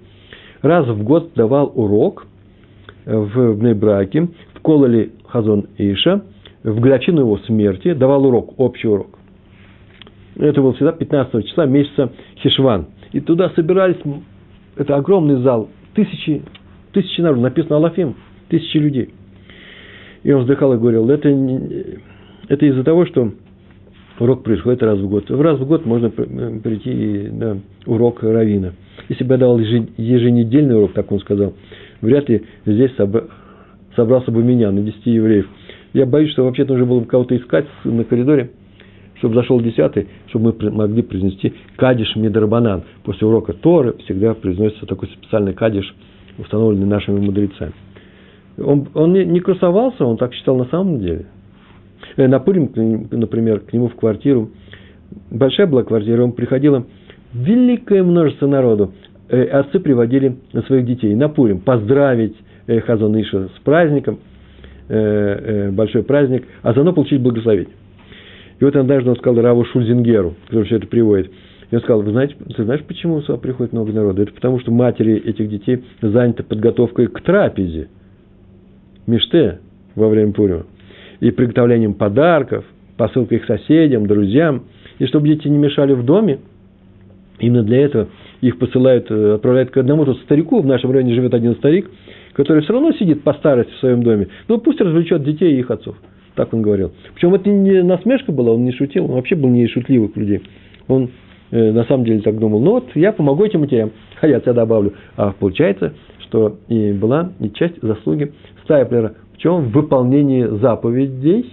раз в год давал урок в Бнейбраке, в Кололе Хазон Иша, в годовщину его смерти, давал урок, общий урок. Это было всегда 15 числа месяца Хишван. И туда собирались, это огромный зал, тысячи, тысячи народу, написано Алафим, тысячи людей. И он вздыхал и говорил, это, это из-за того, что урок происходит раз в год. Раз в год можно прийти на урок Равина. Если бы я давал еженедельный урок, так он сказал, вряд ли здесь собрался бы меня на 10 евреев. Я боюсь, что вообще нужно было бы кого-то искать на коридоре – чтобы зашел десятый, чтобы мы могли произнести кадиш мидрабанан. После урока Торы всегда произносится такой специальный кадиш, установленный нашими мудрецами. Он, он не, не красовался, он так считал на самом деле. Э, на Пурим, например, к нему в квартиру, большая была квартира, он приходило великое множество народу. Э, отцы приводили своих детей на Пурим поздравить э, Хазон Иша с праздником, большой праздник, а заодно получить благословение. И вот однажды он сказал Раву Шульзингеру, который все это приводит, и он сказал, вы знаете, ты знаешь, почему сюда приходит много народа? Это потому, что матери этих детей заняты подготовкой к трапезе, миште во время Пурима, и приготовлением подарков, посылкой их соседям, друзьям, и чтобы дети не мешали в доме, именно для этого их посылают, э, отправляют к одному тут старику, в нашем районе живет один старик, который все равно сидит по старости в своем доме, ну пусть развлечет детей и их отцов. Так он говорил. Причем это не насмешка была, он не шутил, он вообще был не шутливых людей. Он э, на самом деле так думал, ну вот я помогу этим матерям, а я тебя добавлю. А получается, что и была и часть заслуги Стайплера. В чем? В выполнении заповедей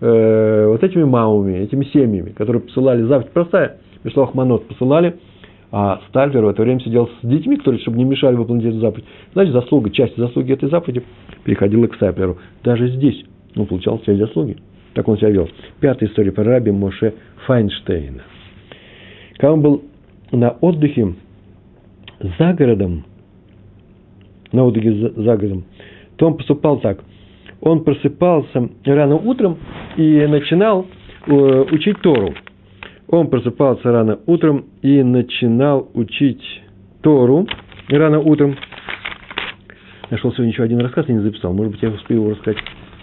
э, вот этими мамами, этими семьями, которые посылали заповедь. Простая, Мишлох Манот посылали, а Стальвер в это время сидел с детьми, которые, чтобы не мешали выполнить эту заповедь. Значит, заслуга, часть заслуги этой заповеди переходила к Стайплеру. Даже здесь он получал все заслуги. Так он себя вел. Пятая история про раби Моше Файнштейна. Когда он был на отдыхе за городом, на отдыхе за, за городом, то он поступал так. Он просыпался рано утром и начинал э, учить Тору. Он просыпался рано утром и начинал учить Тору рано утром. Нашел сегодня еще один рассказ, я не записал. Может быть, я успею его рассказать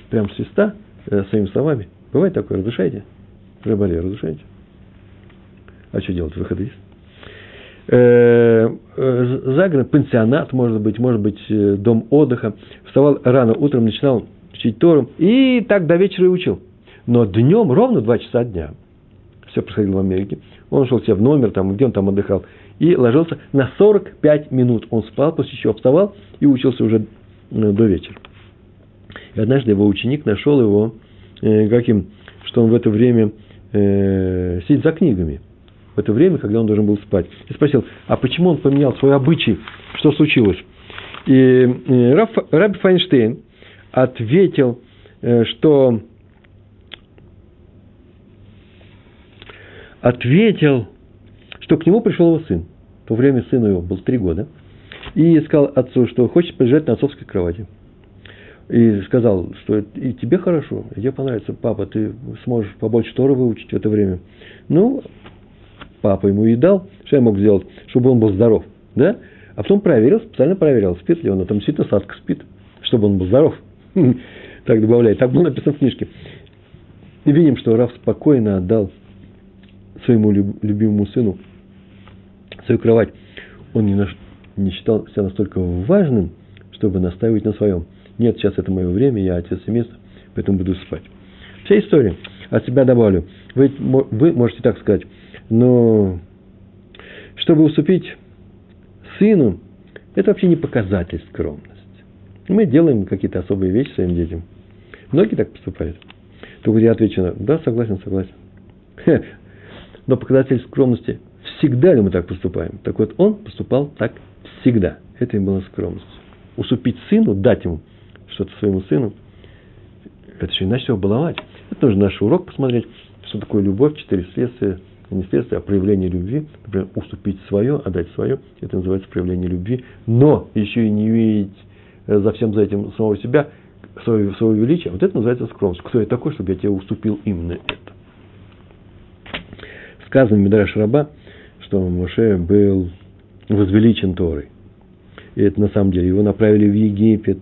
прям с листа, э, своими словами. Бывает такое, разрушаете? Рыбаре, разрушаете? А что делать? Выхода есть? Э, э, загород, пансионат, может быть, может быть, дом отдыха. Вставал рано утром, начинал учить Тору. И так до вечера и учил. Но днем, ровно два часа дня, все происходило в Америке, он шел себе в номер, там, где он там отдыхал, и ложился на 45 минут. Он спал, после чего вставал и учился уже до вечера. И однажды его ученик нашел его э, каким, что он в это время э, сидит за книгами. В это время, когда он должен был спать. И спросил, а почему он поменял свой обычай? Что случилось? И Раф, Рабби Файнштейн ответил, э, что ответил, что к нему пришел его сын. В то время сыну его был три года. И сказал отцу, что хочет полежать на отцовской кровати. и сказал, что и тебе хорошо, и тебе понравится, папа, ты сможешь побольше Торы выучить в это время. Ну, папа ему и дал, что я мог сделать, чтобы он был здоров, да? А потом проверил, специально проверил, спит ли он, а там действительно сладко спит, чтобы он был здоров. Так добавляет, так было написано в книжке. И видим, что Раф спокойно отдал своему любимому сыну свою кровать. Он не, наш, не считал себя настолько важным, чтобы настаивать на своем. Нет, сейчас это мое время, я отец семейства, поэтому буду спать. Вся история. От себя добавлю. Вы, вы можете так сказать, но чтобы уступить сыну, это вообще не показатель скромности. Мы делаем какие-то особые вещи своим детям. Многие так поступают. Только я отвечу, да, согласен, согласен. Но показатель скромности, всегда ли мы так поступаем? Так вот, он поступал так всегда. Это и была скромность. Уступить сыну, дать ему что-то своему сыну, это же иначе всего баловать. Это нужно наш урок посмотреть, что такое любовь, четыре следствия, не следствие, а проявление любви. Например, уступить свое, отдать свое, это называется проявление любви. Но еще и не видеть э, за всем за этим самого себя, свое, свое величие, вот это называется скромность. Кто я такой, чтобы я тебе уступил именно это? Сказано Медраш Раба, что Моше был возвеличен Торой. И это на самом деле. Его направили в Египет.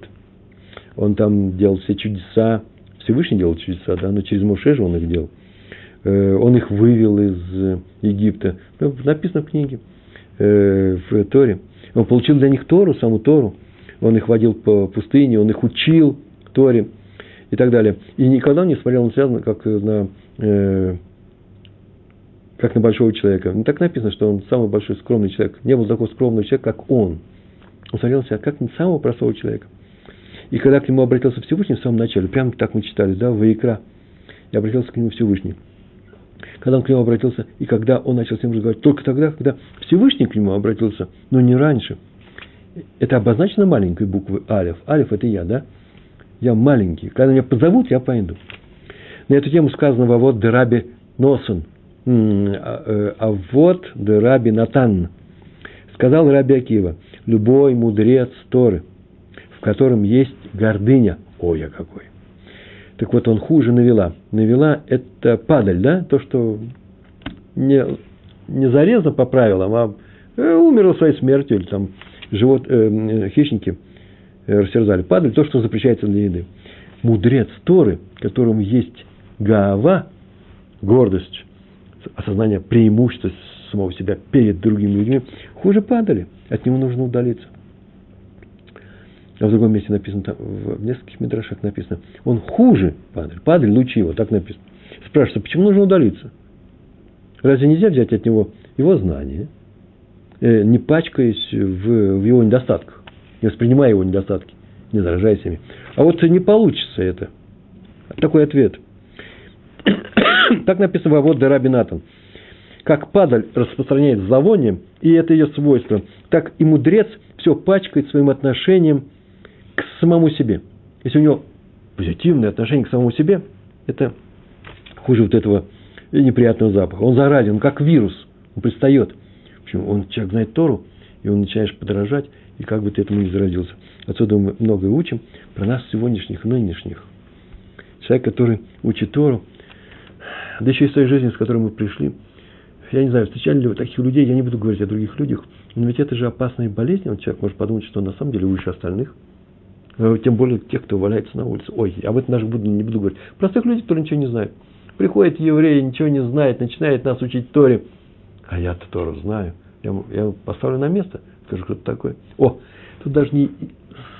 Он там делал все чудеса. Всевышний делал чудеса, да, но через Моше же он их делал. Э, он их вывел из Египта. Ну, написано в книге, э, в Торе. Он получил для них Тору, саму Тору. Он их водил по пустыне, он их учил Торе и так далее. И никогда не смотрел на связано, как на, э, как на большого человека. Не так написано, что он самый большой скромный человек. Не был такого скромного человека, как он. Он смотрел на себя как на самого простого человека. И когда к нему обратился Всевышний в самом начале, прямо так мы читали, да, в икра, и обратился к нему Всевышний. Когда он к нему обратился, и когда он начал с ним разговаривать, только тогда, когда Всевышний к нему обратился, но не раньше. Это обозначено маленькой буквой Алиф. Алиф – это я, да? Я маленький. Когда меня позовут, я пойду. На эту тему сказано во вот Дераби Носон. А, э, а вот Дераби Натан. Сказал Раби Акива, любой мудрец Торы, в котором есть гордыня. Ой, я какой. Так вот, он хуже навела. Навела – это падаль, да? То, что не, не зарезано по правилам, а э, умерло своей смертью, или там живот, э, хищники – Э, растерзали, падали, то, что запрещается для еды. Мудрец Торы, которому есть гава, гордость, осознание преимущества самого себя перед другими людьми, хуже падали. От него нужно удалиться. А в другом месте написано, там, в нескольких мидрашах написано, он хуже падаль, падаль лучи его, так написано. Спрашивается, почему нужно удалиться? Разве нельзя взять от него его знания, э, не пачкаясь в, в его недостатках? не воспринимая его недостатки, не заражаясь ими. А вот не получится это. Такой ответ. так написано в вот Раби Натан. Как падаль распространяет зловоние, и это ее свойство, так и мудрец все пачкает своим отношением к самому себе. Если у него позитивное отношение к самому себе, это хуже вот этого неприятного запаха. Он заразен, он как вирус, он пристает. В общем, он человек знает Тору, и он начинаешь подражать, и как бы ты этому не заразился. Отсюда мы многое учим про нас сегодняшних, нынешних. Человек, который учит Тору, да еще из той жизни, с которой мы пришли. Я не знаю, встречали ли вы таких людей, я не буду говорить о других людях, но ведь это же опасная болезнь, вот человек может подумать, что он на самом деле выше остальных. Э, тем более тех, кто валяется на улице. Ой, об этом даже буду, не буду говорить. Простых людей, которые ничего не знают. Приходит еврей, ничего не знает, начинает нас учить Торе. А я-то Тору знаю. Я, я поставлю на место – Скажу, кто это такой. О, тут даже не,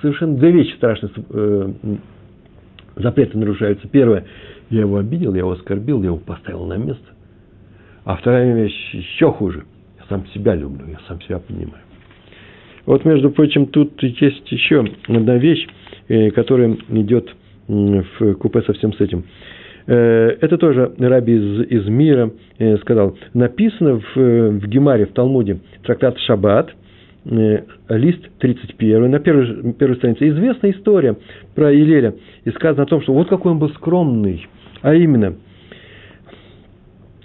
совершенно две вещи страшные э, запреты нарушаются. Первое, я его обидел, я его оскорбил, я его поставил на место. А вторая вещь еще хуже. Я сам себя люблю, я сам себя понимаю. Вот, между прочим, тут есть еще одна вещь, э, которая идет в купе со всем с этим. Э, это тоже Раби из, из мира э, сказал. Написано в, в Гемаре, в Талмуде, трактат Шаббат – лист 31, на первой, первой странице, известная история про Илеля. И сказано о том, что вот какой он был скромный. А именно,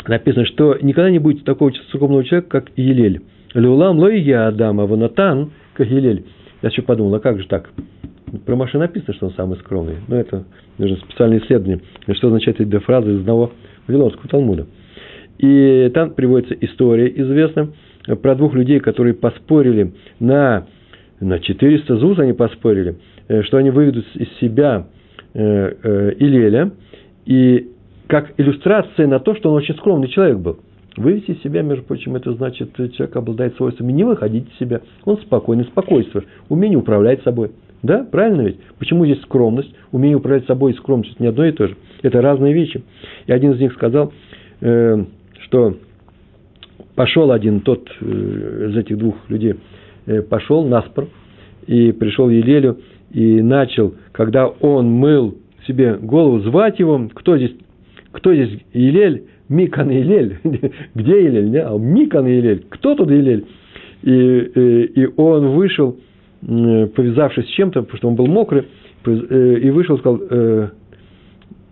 написано, что никогда не будет такого скромного человека, как Елель. Леулам лой я Адам, а вонатан, как Елель. Я еще подумал, а как же так? Про Маше написано, что он самый скромный. Но это нужно специальное исследование, что означает эта фраза из одного Вавилонского Талмуда. И там приводится история известная про двух людей, которые поспорили на, на 400 ЗУЗ, они поспорили, э, что они выведут из себя э, э, Илеля, и как иллюстрация на то, что он очень скромный человек был. Вывести из себя, между прочим, это значит, человек обладает свойствами не выходить из себя. Он спокойный, спокойствие, умение управлять собой. Да, правильно ведь? Почему здесь скромность? Умение управлять собой и скромность – не одно и то же. Это разные вещи. И один из них сказал, э, что пошел один тот э, из этих двух людей, э, пошел наспор и пришел Елелю и начал, когда он мыл себе голову, звать его, кто здесь, кто здесь Елель, Микан Елель, где Елель, не? а Микан Елель, кто тут Елель? И, и, и он вышел, повязавшись с чем-то, потому что он был мокрый, и вышел и сказал,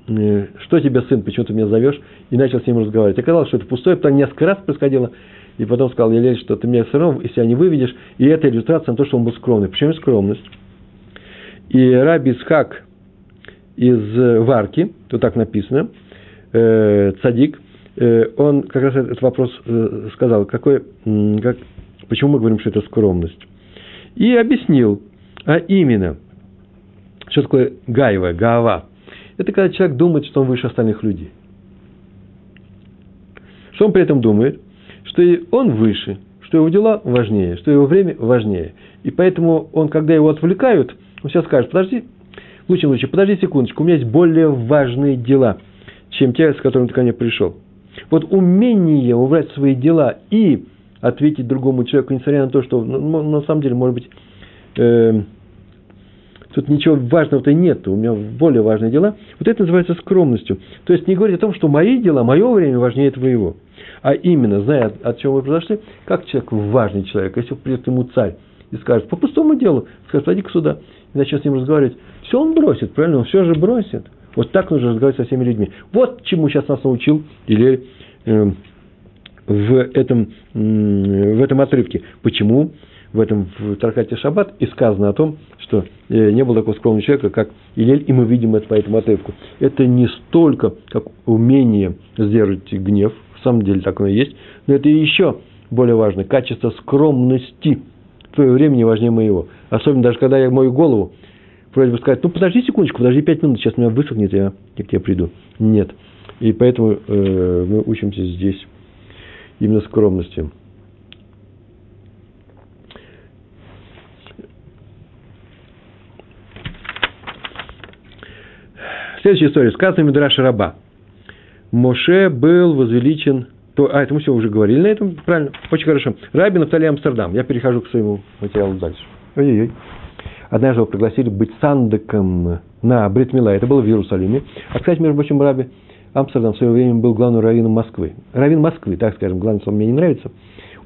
что тебе, сын, почему ты меня зовешь? И начал с ним разговаривать. Оказалось, что это пустое, потом несколько раз происходило. И потом сказал, Елель, что ты меня все равно из себя не выведешь. И это иллюстрация на то, что он был скромный. Почему скромность? И Раби Исхак из Варки, тут так написано, э, цадик, э, он как раз этот вопрос э, сказал, какой, как, почему мы говорим, что это скромность. И объяснил, а именно, что такое гаева, гава. Это когда человек думает, что он выше остальных людей. Что он при этом думает? Что он выше, что его дела важнее, что его время важнее. И поэтому он, когда его отвлекают, он сейчас скажет, подожди, в лучшем случае, подожди секундочку, у меня есть более важные дела, чем те, с которыми ты ко мне пришел. Вот умение убрать свои дела и ответить другому человеку, несмотря на то, что ну, на самом деле, может быть, э, тут ничего важного-то нет, у меня более важные дела, вот это называется скромностью. То есть не говорить о том, что мои дела, мое время важнее твоего. А именно, зная, от чего мы произошли, как человек важный человек, если придет ему царь и скажет, по пустому делу, скажет, иди сюда, и начнет с ним разговаривать, все он бросит, правильно, он все же бросит. Вот так нужно разговаривать со всеми людьми. Вот чему сейчас нас научил или э, в, этом, э, в этом отрывке. Почему в этом в Таркате Шаббат и сказано о том, что э, не было такого скромного человека, как Илель, и мы видим это по этому отрывку. Это не столько как умение сдерживать гнев, в самом деле так оно и есть, но это еще более важно, качество скромности. Твое время не важнее моего. Особенно даже когда я мою голову, бы сказать, ну подожди секундочку, подожди пять минут, сейчас меня высохнет, я, я к тебе приду. Нет. И поэтому э, мы учимся здесь именно скромности. Следующая история. Сказано Мидраш Раба. Моше был возвеличен... То, а, это мы все уже говорили на этом, правильно? Очень хорошо. Раби Нафтали Амстердам. Я перехожу к своему материалу дальше. Ой-ой-ой. Однажды его пригласили быть сандыком на Бритмила. Это было в Иерусалиме. А, кстати, между прочим, Раби Амстердам в свое время был главным раввином Москвы. Раввин Москвы, так скажем. Главное, он мне не нравится.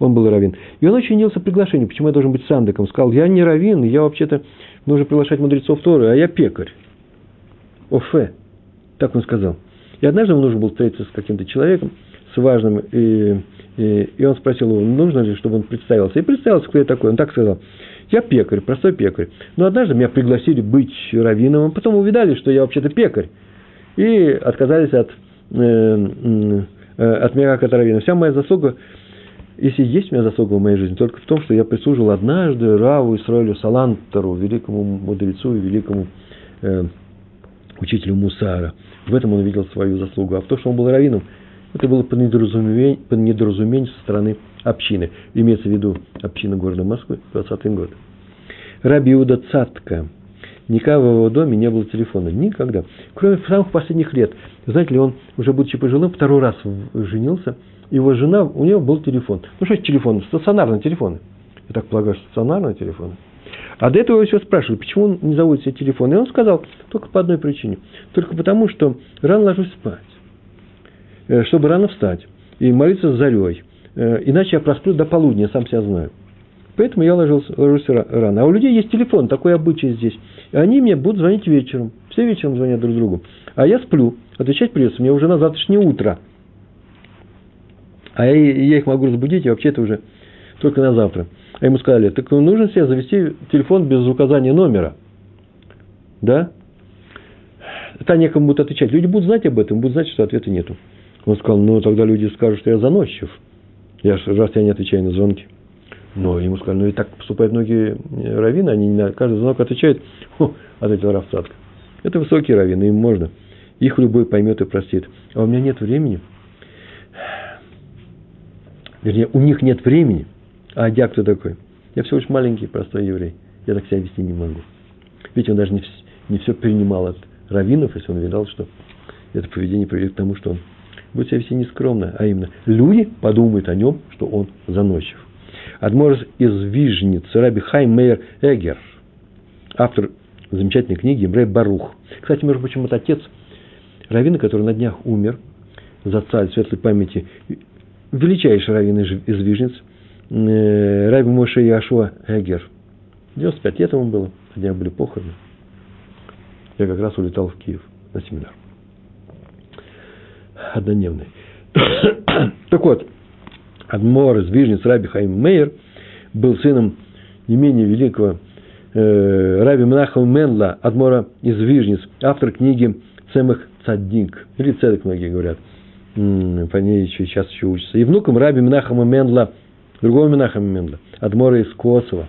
Он был раввин. И он очень удивился приглашению. Почему я должен быть сандыком? Сказал, я не раввин, я вообще-то нужно приглашать мудрецов Торы, а я пекарь. Офе. Так он сказал. И однажды ему нужно было встретиться с каким-то человеком, с важным, и, и, и он спросил его, нужно ли, чтобы он представился. И представился, кто я такой. Он так сказал, я пекарь, простой пекарь. Но однажды меня пригласили быть раввином, а потом увидали, что я вообще-то пекарь. И отказались от, э, э, от меня как от раввина. Вся моя заслуга, если есть у меня заслуга в моей жизни, только в том, что я прислужил однажды Раву Исраилю Салантеру, великому мудрецу и великому э, учителю Мусара. В этом он видел свою заслугу. А в том, что он был раввином, это было по недоразумению, по недоразумению со стороны общины. Имеется в виду община города Москвы, 20 год. Раби Иуда Цатка. Никогда в его доме не было телефона. Никогда. Кроме самых последних лет. Знаете ли, он, уже будучи пожилым, второй раз женился. Его жена, у нее был телефон. Ну, что телефон? Стационарный телефон. Я так полагаю, стационарный телефон. А до этого его все спрашивали, почему он не заводит себе телефон. И он сказал, только по одной причине. Только потому, что рано ложусь спать, э, чтобы рано встать и молиться зарей. Э, иначе я просплю до полудня, сам себя знаю. Поэтому я ложился, ложусь рано. А у людей есть телефон, такой обычай здесь. И они мне будут звонить вечером. Все вечером звонят друг другу. А я сплю. Отвечать придется мне уже на завтрашнее утро. А я, я их могу разбудить, и вообще-то уже только на завтра. А ему сказали, так нужно себе завести телефон без указания номера. да, это некому будут отвечать. Люди будут знать об этом, будут знать, что ответа нету. Он сказал, ну, тогда люди скажут, что я заносчив. Я, раз я не отвечаю на звонки. Но ему сказали, ну и так поступают многие раввины, они на каждый звонок отвечают, О, ответил Раф Цатка. Это высокие раввины, им можно. Их любой поймет и простит. А у меня нет времени. Вернее, у них нет времени. А я кто такой? Я всего лишь маленький, простой еврей. Я так себя вести не могу. Ведь он даже не, не все принимал от раввинов, если он видал, что это поведение приведет к тому, что он будет себя вести нескромно, а именно люди подумают о нем, что он заносчив. Адмор из Вижницы, Раби Хаймейр Эгер, автор замечательной книги Ибрей Барух. Кстати, между прочим, это отец раввина, который на днях умер, за царь светлой памяти, величайший раввин из Вижниц, э, Раби Моше Яшуа Эгер. 95 лет ему было, днях были похороны. Я как раз улетал в Киев на семинар. Однодневный. так вот, Адмор из Вижниц Раби Хайм Мейер был сыном не менее великого э, Раби Менахова Менла, Адмора из Вижниц, автор книги Цемах Цаддик, или Цедек многие говорят, по ней еще, сейчас еще учатся. И внуком Раби Менахама Менла, другого Менахама Менла, Адмора из Косово.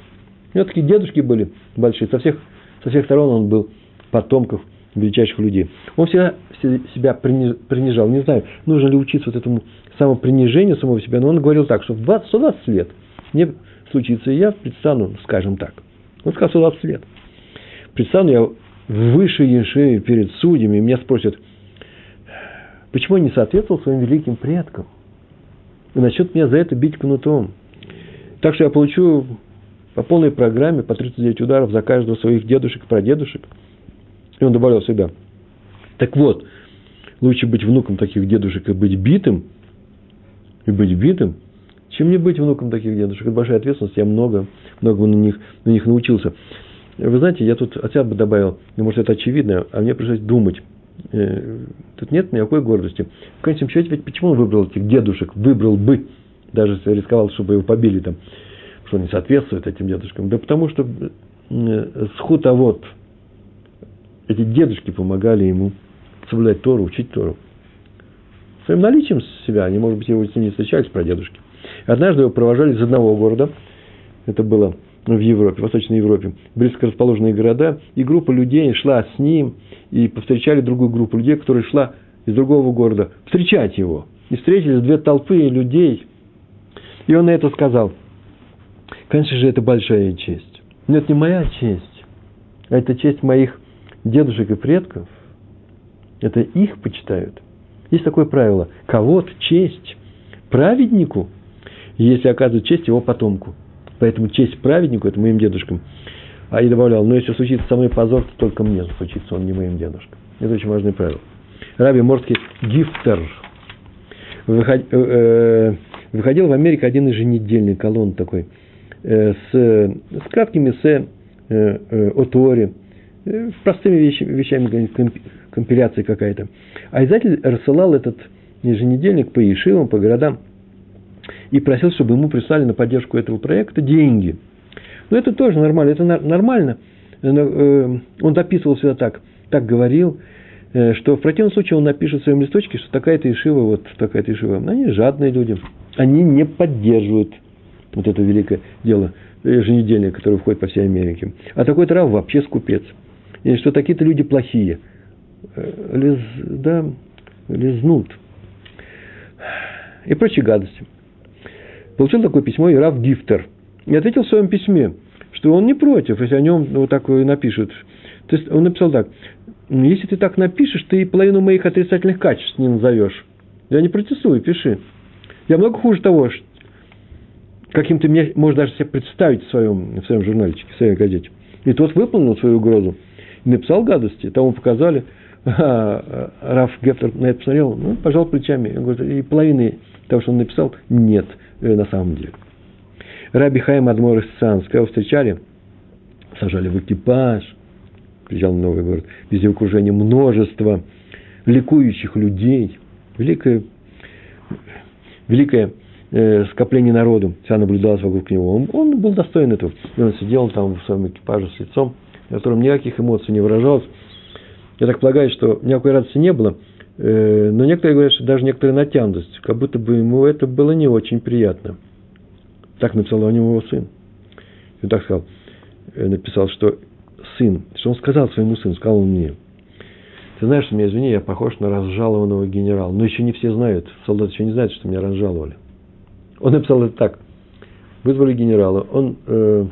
У него такие дедушки были большие, со всех, со всех сторон он был потомков величайших людей. Он всегда себя принижал. Не знаю, нужно ли учиться вот этому самопринижению самого себя, но он говорил так, что в 20, 120 лет мне случится, и я предстану, скажем так. Он сказал 120 лет. Предстану я выше Ешеи перед судьями, и меня спросят, почему я не соответствовал своим великим предкам? И начнет меня за это бить кнутом. Так что я получу по полной программе по 39 ударов за каждого своих дедушек, прадедушек – и он добавлял всегда. Так вот, лучше быть внуком таких дедушек и быть битым, и быть битым, чем не быть внуком таких дедушек. Это большая ответственность, я много, много на них, на них научился. Вы знаете, я тут от себя бы добавил, ну, может, это очевидно, а мне пришлось думать. Э, тут нет никакой гордости. В конечном счете, ведь почему он выбрал этих дедушек? Выбрал бы, даже если рисковал, чтобы его побили там, что не соответствует этим дедушкам. Да потому что э, схутовод – эти дедушки помогали ему соблюдать Тору, учить Тору. Своим наличием себя, они, может быть, его с ним не встречались, про дедушки. Однажды его провожали из одного города, это было в Европе, в Восточной Европе, близко расположенные города, и группа людей шла с ним, и повстречали другую группу людей, которая шла из другого города встречать его. И встретились две толпы людей. И он на это сказал, конечно же, это большая честь. Но это не моя честь, а это честь моих дедушек и предков, это их почитают. Есть такое правило. Кого-то честь праведнику, если оказывают честь его потомку. Поэтому честь праведнику – это моим дедушкам. А и добавлял, но если случится со мной позор, то только мне случится, он не моим дедушкам. Это очень важное правило. Раби Морский Гифтер э, э, выходил в Америке один еженедельный колонн такой, э, с, с краткими эссе о Торе, простыми вещами, вещами компиляция какая-то. А издатель рассылал этот еженедельник по Ешивам, по городам, и просил, чтобы ему прислали на поддержку этого проекта деньги. Но это тоже нормально, это нормально. Э, он дописывал всегда так, так говорил, э, что в противном случае он напишет в своем листочке, что такая-то Ешива, вот такая-то Ешива. Они жадные люди, они не поддерживают вот это великое дело еженедельник, которое входит по всей Америке. А такой-то Рав вообще скупец – что такие-то люди плохие. Э, лиз, да, лизнут. И прочие гадости. Получил такое письмо и Раф Гифтер. И ответил в своем письме, что он не против, если о нем вот так напишут. То есть он написал так. Если ты так напишешь, ты половину моих отрицательных качеств не назовешь. Я не протестую, пиши. Я много хуже того, каким ты мне можешь даже себе представить в своем, в своем журнальчике, в своей газете. И тот выполнил свою угрозу написал гадости, тому показали, а, Раф Гефтер на это посмотрел, ну, пожал плечами. Он говорит, и половины того, что он написал, нет э, на самом деле. Раби Хайм Адмор из Санска его встречали, сажали в экипаж, приезжал в новый город, везде окружение множество ликующих людей, великое, великое э, скопление народу, вся наблюдалась вокруг него. Он, он был достоин этого. И он сидел там в своем экипаже с лицом в котором никаких эмоций не выражалось. Я так полагаю, что никакой радости не было, э, но некоторые говорят, что даже некоторая натянутость, как будто бы ему это было не очень приятно. Так написал о нем его сын. И так сказал, э, написал, что сын, что он сказал своему сыну, сказал он мне, ты знаешь, что меня, извини, я похож на разжалованного генерала. Но еще не все знают, солдаты еще не знают, что меня разжаловали. Он написал это так. Вызвали генерала. Он, э,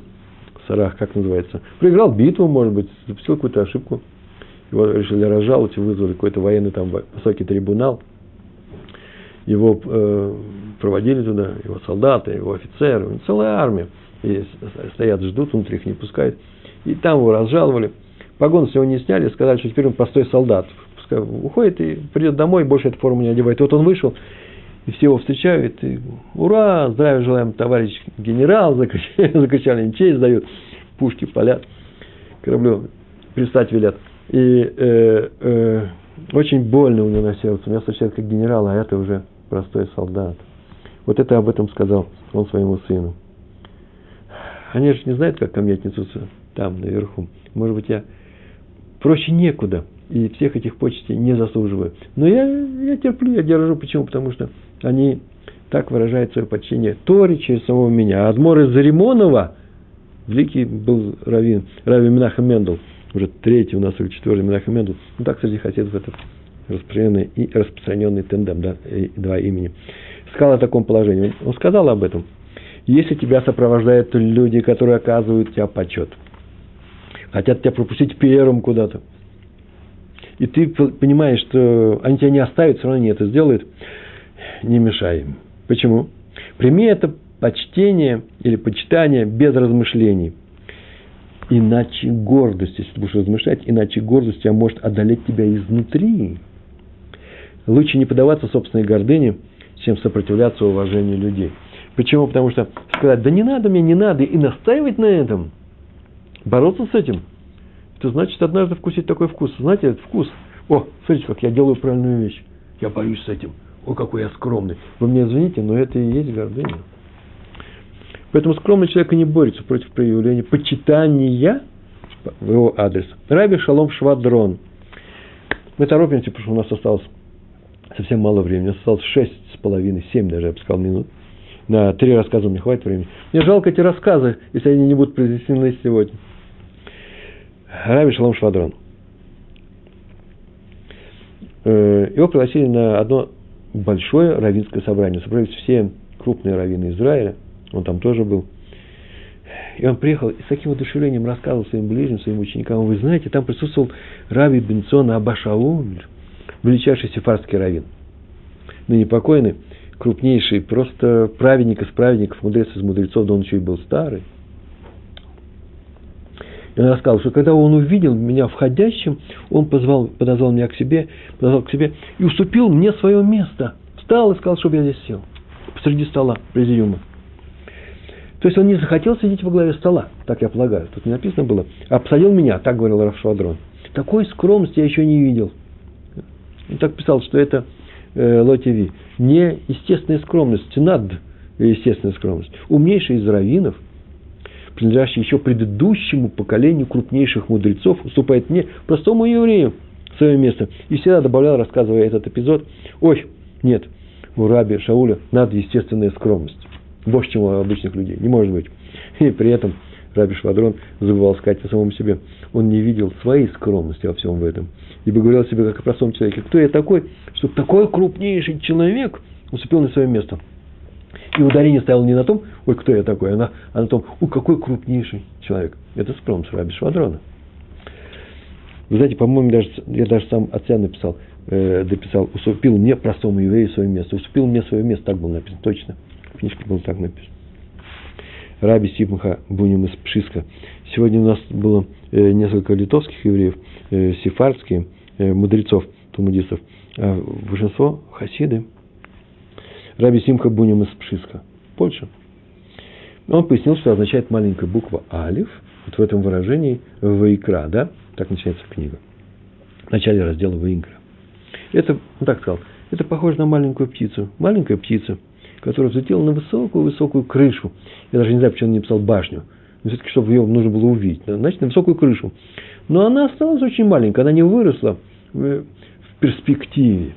Сарах, как называется, проиграл битву, может быть, допустил какую-то ошибку. Его решили разжаловать и вызвали какой-то военный там высокий трибунал. Его э, проводили туда, его солдаты, его офицеры, целая армия. И стоят, ждут, внутрь их не пускают. И там его разжаловали. Погон с него не сняли, сказали, что теперь он простой солдат. Пускай уходит и придет домой, больше эту форму не одевает. И вот он вышел, и все его встречают, и ура, здравия желаем, товарищ генерал, закричали, закричали им честь пушки палят, кораблю пристать велят. И э, э, очень больно у него на сердце. Меня встречают как генерал, а это уже простой солдат. Вот это об этом сказал он своему сыну. Они же не знают, как ко мне отнесутся там, наверху. Может быть, я проще некуда, и всех этих почестей не заслуживаю. Но я, я терплю, я держу. Почему? Потому что они так выражают свое почтение Торе через самого меня. А Адмор из Заримонова, великий был раввин, Рави Минаха Мендел, уже третий у нас или четвертый Минаха Мендел, ну так среди хасидов это распространенный, и распространенный тендем, да, два имени. Сказал о таком положении. Он сказал об этом. Если тебя сопровождают люди, которые оказывают тебя почет – хотят тебя пропустить первым куда-то. И ты понимаешь, что они тебя не оставят, все равно они это сделают, не мешай им. Почему? Прими это почтение или почитание без размышлений. Иначе гордость, если ты будешь размышлять, иначе гордость тебя может одолеть тебя изнутри. Лучше не подаваться собственной гордыне, чем сопротивляться уважению людей. Почему? Потому что сказать, да не надо мне, не надо, и настаивать на этом – бороться с этим, это значит однажды вкусить такой вкус. Знаете, этот вкус. О, смотрите, как я делаю правильную вещь. Я борюсь с этим. О, какой я скромный. Вы мне извините, но это и есть гордыня. Поэтому скромный человек не борется против проявления почитания в его адрес. Раби Шалом Швадрон. Мы торопимся, потому что у нас осталось совсем мало времени. Осталось шесть с половиной, семь даже, я бы сказал, минут. На три рассказа мне хватит времени. Мне жалко эти рассказы, если они не будут произнесены сегодня. Раби Шалом Швадрон. Э, его пригласили на одно большое равинское собрание. Собрались все крупные раввины Израиля. Он там тоже был. И он приехал и с таким одушевлением рассказывал своим ближним, своим ученикам. Вы знаете, там присутствовал Раби Бенцион Абашауль, величайший сефардский раввин. Ныне покойный, крупнейший, просто праведник из праведников, мудрец из мудрецов, да он еще и был старый. И он рассказал, что когда он увидел меня входящим, он позвал, подозвал меня к себе, подозвал к себе и уступил мне свое место. Встал и сказал, чтобы я здесь сел. Посреди стола, президиума. То есть он не захотел сидеть во главе стола, так я полагаю. Тут не написано было. А посадил меня, так говорил Рафшвадрон. Такой скромности я еще не видел. Он так писал, что это э, Лотиви. Не скромность, над естественная скромность. Умнейший из раввинов – принадлежащий еще предыдущему поколению крупнейших мудрецов, уступает мне, простому еврею, свое место. И всегда добавлял, рассказывая этот эпизод, ой, нет, у раби Шауля надо естественная скромность. Больше, чем у обычных людей. Не может быть. И при этом Раби Швадрон забывал сказать о самом себе. Он не видел своей скромности во всем в этом. Ибо говорил себе как о простом человеке. Кто я такой, чтобы такой крупнейший человек уступил на свое место? И ударение ставил не на том, ой, кто я такой, а на, а том, ой, какой крупнейший человек. Это скромность Раби Швадрона. Вы знаете, по-моему, даже, я даже сам себя написал, э, дописал, уступил мне, простому еврею, свое место. Уступил мне свое место, так было написано, точно. В книжке было так написано. Раби Сипмаха Буним из Пшиска. Сегодня у нас было э, несколько литовских евреев, э, сефардские, э, мудрецов, тумудистов, а большинство хасиды – Раби Симха Буним из Пшиска, Польша. Он пояснил, что означает маленькая буква Алиф, вот в этом выражении Ваикра, да, так начинается книга, в начале раздела Ваикра. Это, он так сказал, это похоже на маленькую птицу, маленькая птица, которая взлетела на высокую-высокую крышу. Я даже не знаю, почему он не писал башню. но все-таки, чтобы ее нужно было увидеть, значит, на высокую крышу. Но она осталась очень маленькая, она не выросла в перспективе.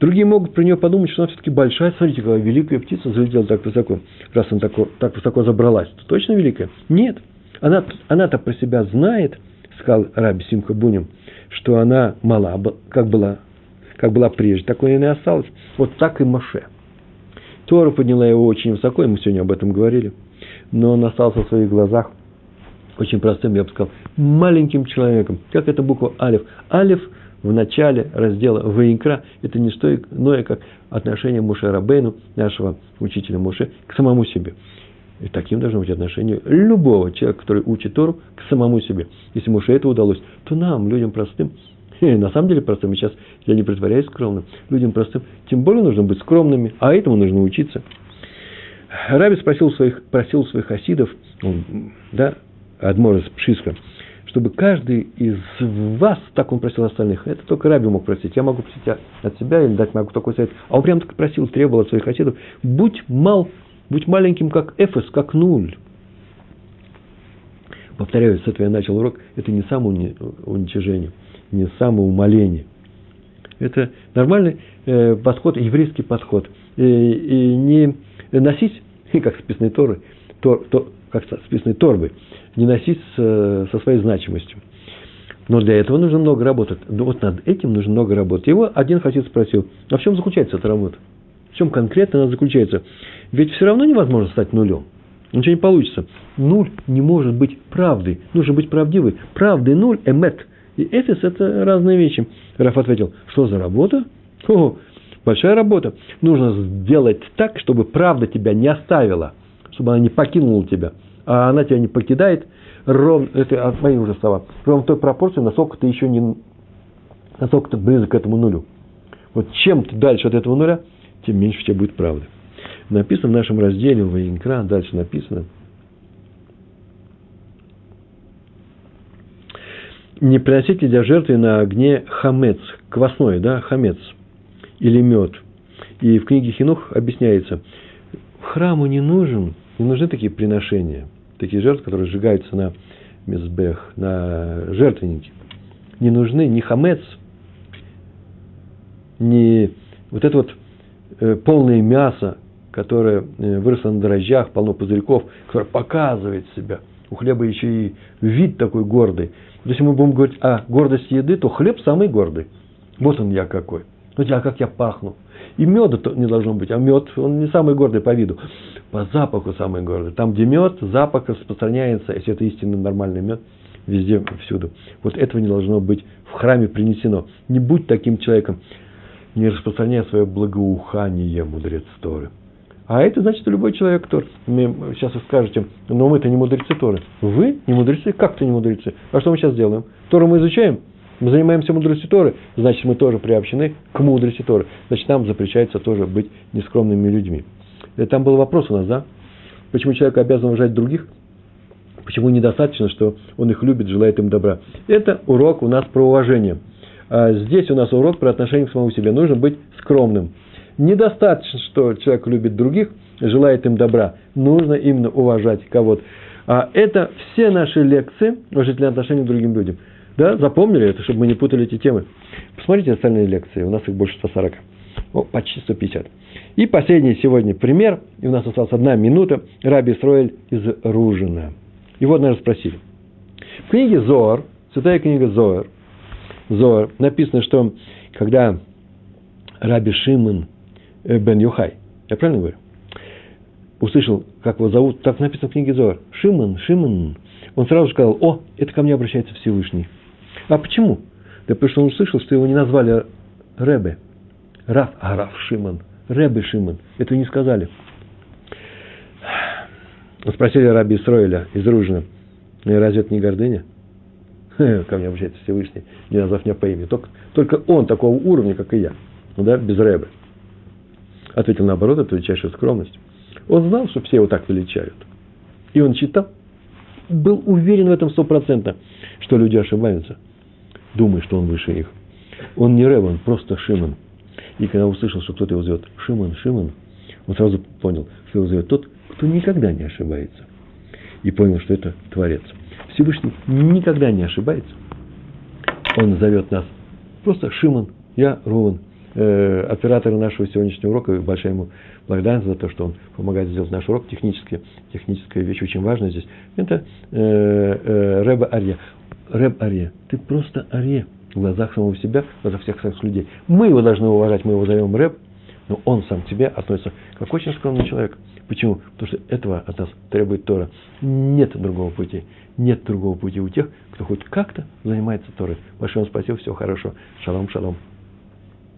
Другие могут про нее подумать, что она все-таки большая. Смотрите, какая великая птица залетела так высоко. Раз она так, так высоко забралась, то точно великая? Нет. Она, она-то про себя знает, сказал Раби Симха Бунин, что она мала, как была, как была прежде, такой она и осталась. Вот так и Моше. Тора подняла его очень высоко, и мы сегодня об этом говорили. Но он остался в своих глазах очень простым, я бы сказал, маленьким человеком. Как эта буква Алиф. Алиф в начале раздела Ваинкра – это не что иное, как отношение Муше Рабейну, нашего учителя Муше, к самому себе. И таким должно быть отношение любого человека, который учит Тору, к самому себе. Если Муше это удалось, то нам, людям простым, на самом деле простым, сейчас я не притворяюсь скромным, людям простым, тем более нужно быть скромными, а этому нужно учиться. Раби спросил своих, просил своих хасидов, да, Адмор из Пшиска, чтобы каждый из вас, так он просил остальных, это только Раби мог просить, я могу просить от себя или дать могу такой совет, а он прям так просил, требовал от своих хасидов, будь мал, будь маленьким, как эфес, как нуль. Повторяю, с этого я начал урок, это не самоуничижение, не самоумоление. Это нормальный э, подход, еврейский подход. И, и не носить, как списанные торы, тор, то, как списанные торбы, не носить с, со своей значимостью. Но для этого нужно много работать. Вот над этим нужно много работать. Его один хасид спросил, а в чем заключается эта работа? В чем конкретно она заключается? Ведь все равно невозможно стать нулем. Ничего не получится. Нуль не может быть правдой. Нужно быть правдивой. Правда и нуль – эмет. И эфис – это разные вещи. Раф ответил, что за работа? О, большая работа. Нужно сделать так, чтобы правда тебя не оставила, чтобы она не покинула тебя а она тебя не покидает, ровно, это от моих уже слова, ровно в той пропорции, насколько ты еще не, насколько ты близок к этому нулю. Вот чем ты дальше от этого нуля, тем меньше у тебя будет правды. Написано в нашем разделе в Ваенкра, дальше написано, не приносите для жертвы на огне хамец, квасной, да, хамец, или мед. И в книге Хинух объясняется, храму не нужен, не нужны такие приношения – такие жертвы, которые сжигаются на мезбех, на жертвеннике. Не нужны ни хамец, ни вот это вот э, полное мясо, которое э, выросло на дрожжах, полно пузырьков, которое показывает себя. У хлеба еще и вид такой гордый. Вот если мы будем говорить о гордости еды, то хлеб самый гордый. Вот он я какой. Вот а как я пахну. И меда не должно быть, а мед, он не самый гордый по виду по запаху самый гордый. Там, где мед, запах распространяется, если это истинно нормальный мед, везде, всюду. Вот этого не должно быть в храме принесено. Не будь таким человеком, не распространяя свое благоухание, мудрец Торы. А это значит, что любой человек, кто... Сейчас вы скажете, но мы-то не мудрецы Торы. Вы не мудрецы? Как то не мудрецы? А что мы сейчас делаем? Тору мы изучаем? Мы занимаемся мудростью Торы, значит, мы тоже приобщены к мудрости Торы. Значит, нам запрещается тоже быть нескромными людьми. Э, там был вопрос у нас, да? Почему человек обязан уважать других? Почему недостаточно, что он их любит, желает им добра? Это урок у нас про уважение. А здесь у нас урок про отношение к самому себе. Нужно быть скромным. Недостаточно, что человек любит других, желает им добра. Нужно именно уважать кого-то. А это все наши лекции уважительные отношения к другим людям. Да, запомнили это, чтобы мы не путали эти темы. Посмотрите остальные лекции, у нас их больше 140. О, почти 150. И последний сегодня пример, и у нас осталась одна минута, Раби Исроэль из Ружина. Его однажды спросили. В книге Зоар, святая книга Зоар, Зоар, написано, что когда Раби Шимон э, бен Юхай, я правильно говорю, услышал, как его зовут, так написано в книге Зоар, Шимон, Шимон, он сразу же сказал, о, это ко мне обращается Всевышний. А почему? Да потому что он услышал, что его не назвали Ребе, Раф, а Раф Шимон – Рэбе Шимон. Это не сказали. Спросили Раби Исроиля из Ружина, «Ну разве это не гордыня? Ко мне обращается Всевышний, не назвав меня по имени. Только, только он такого уровня, как и я. Ну да, без Рэбе. Ответил наоборот, это величайшая скромность. Он знал, что все его так величают. И он читал, был уверен в этом стопроцентно, что люди ошибаются, думая, что он выше их. Он не Рэб, он просто Шимон. И когда услышал, что кто-то его зовет Шимон, Шимон, он сразу понял, что его зовет тот, кто никогда не ошибается. и понял, что это Творец. Всевышний никогда не ошибается. Он зовет нас просто Шимон, я Руван, э, оператор нашего сегодняшнего урока, большая ему благодарность за то, что он помогает сделать наш урок технически. Техническая вещь очень важная здесь. Это э, э, Рэба Арья. Рэб Арья, ты просто Арья в глазах самого себя, в глазах всех своих людей. Мы его должны уважать, мы его зовем Рэб, но он сам к тебе относится как очень скромный человек. Почему? Потому что этого от нас требует Тора. Нет другого пути. Нет другого пути у тех, кто хоть как-то занимается Торой. Большое вам спасибо, всего хорошего. Шалом, шалом.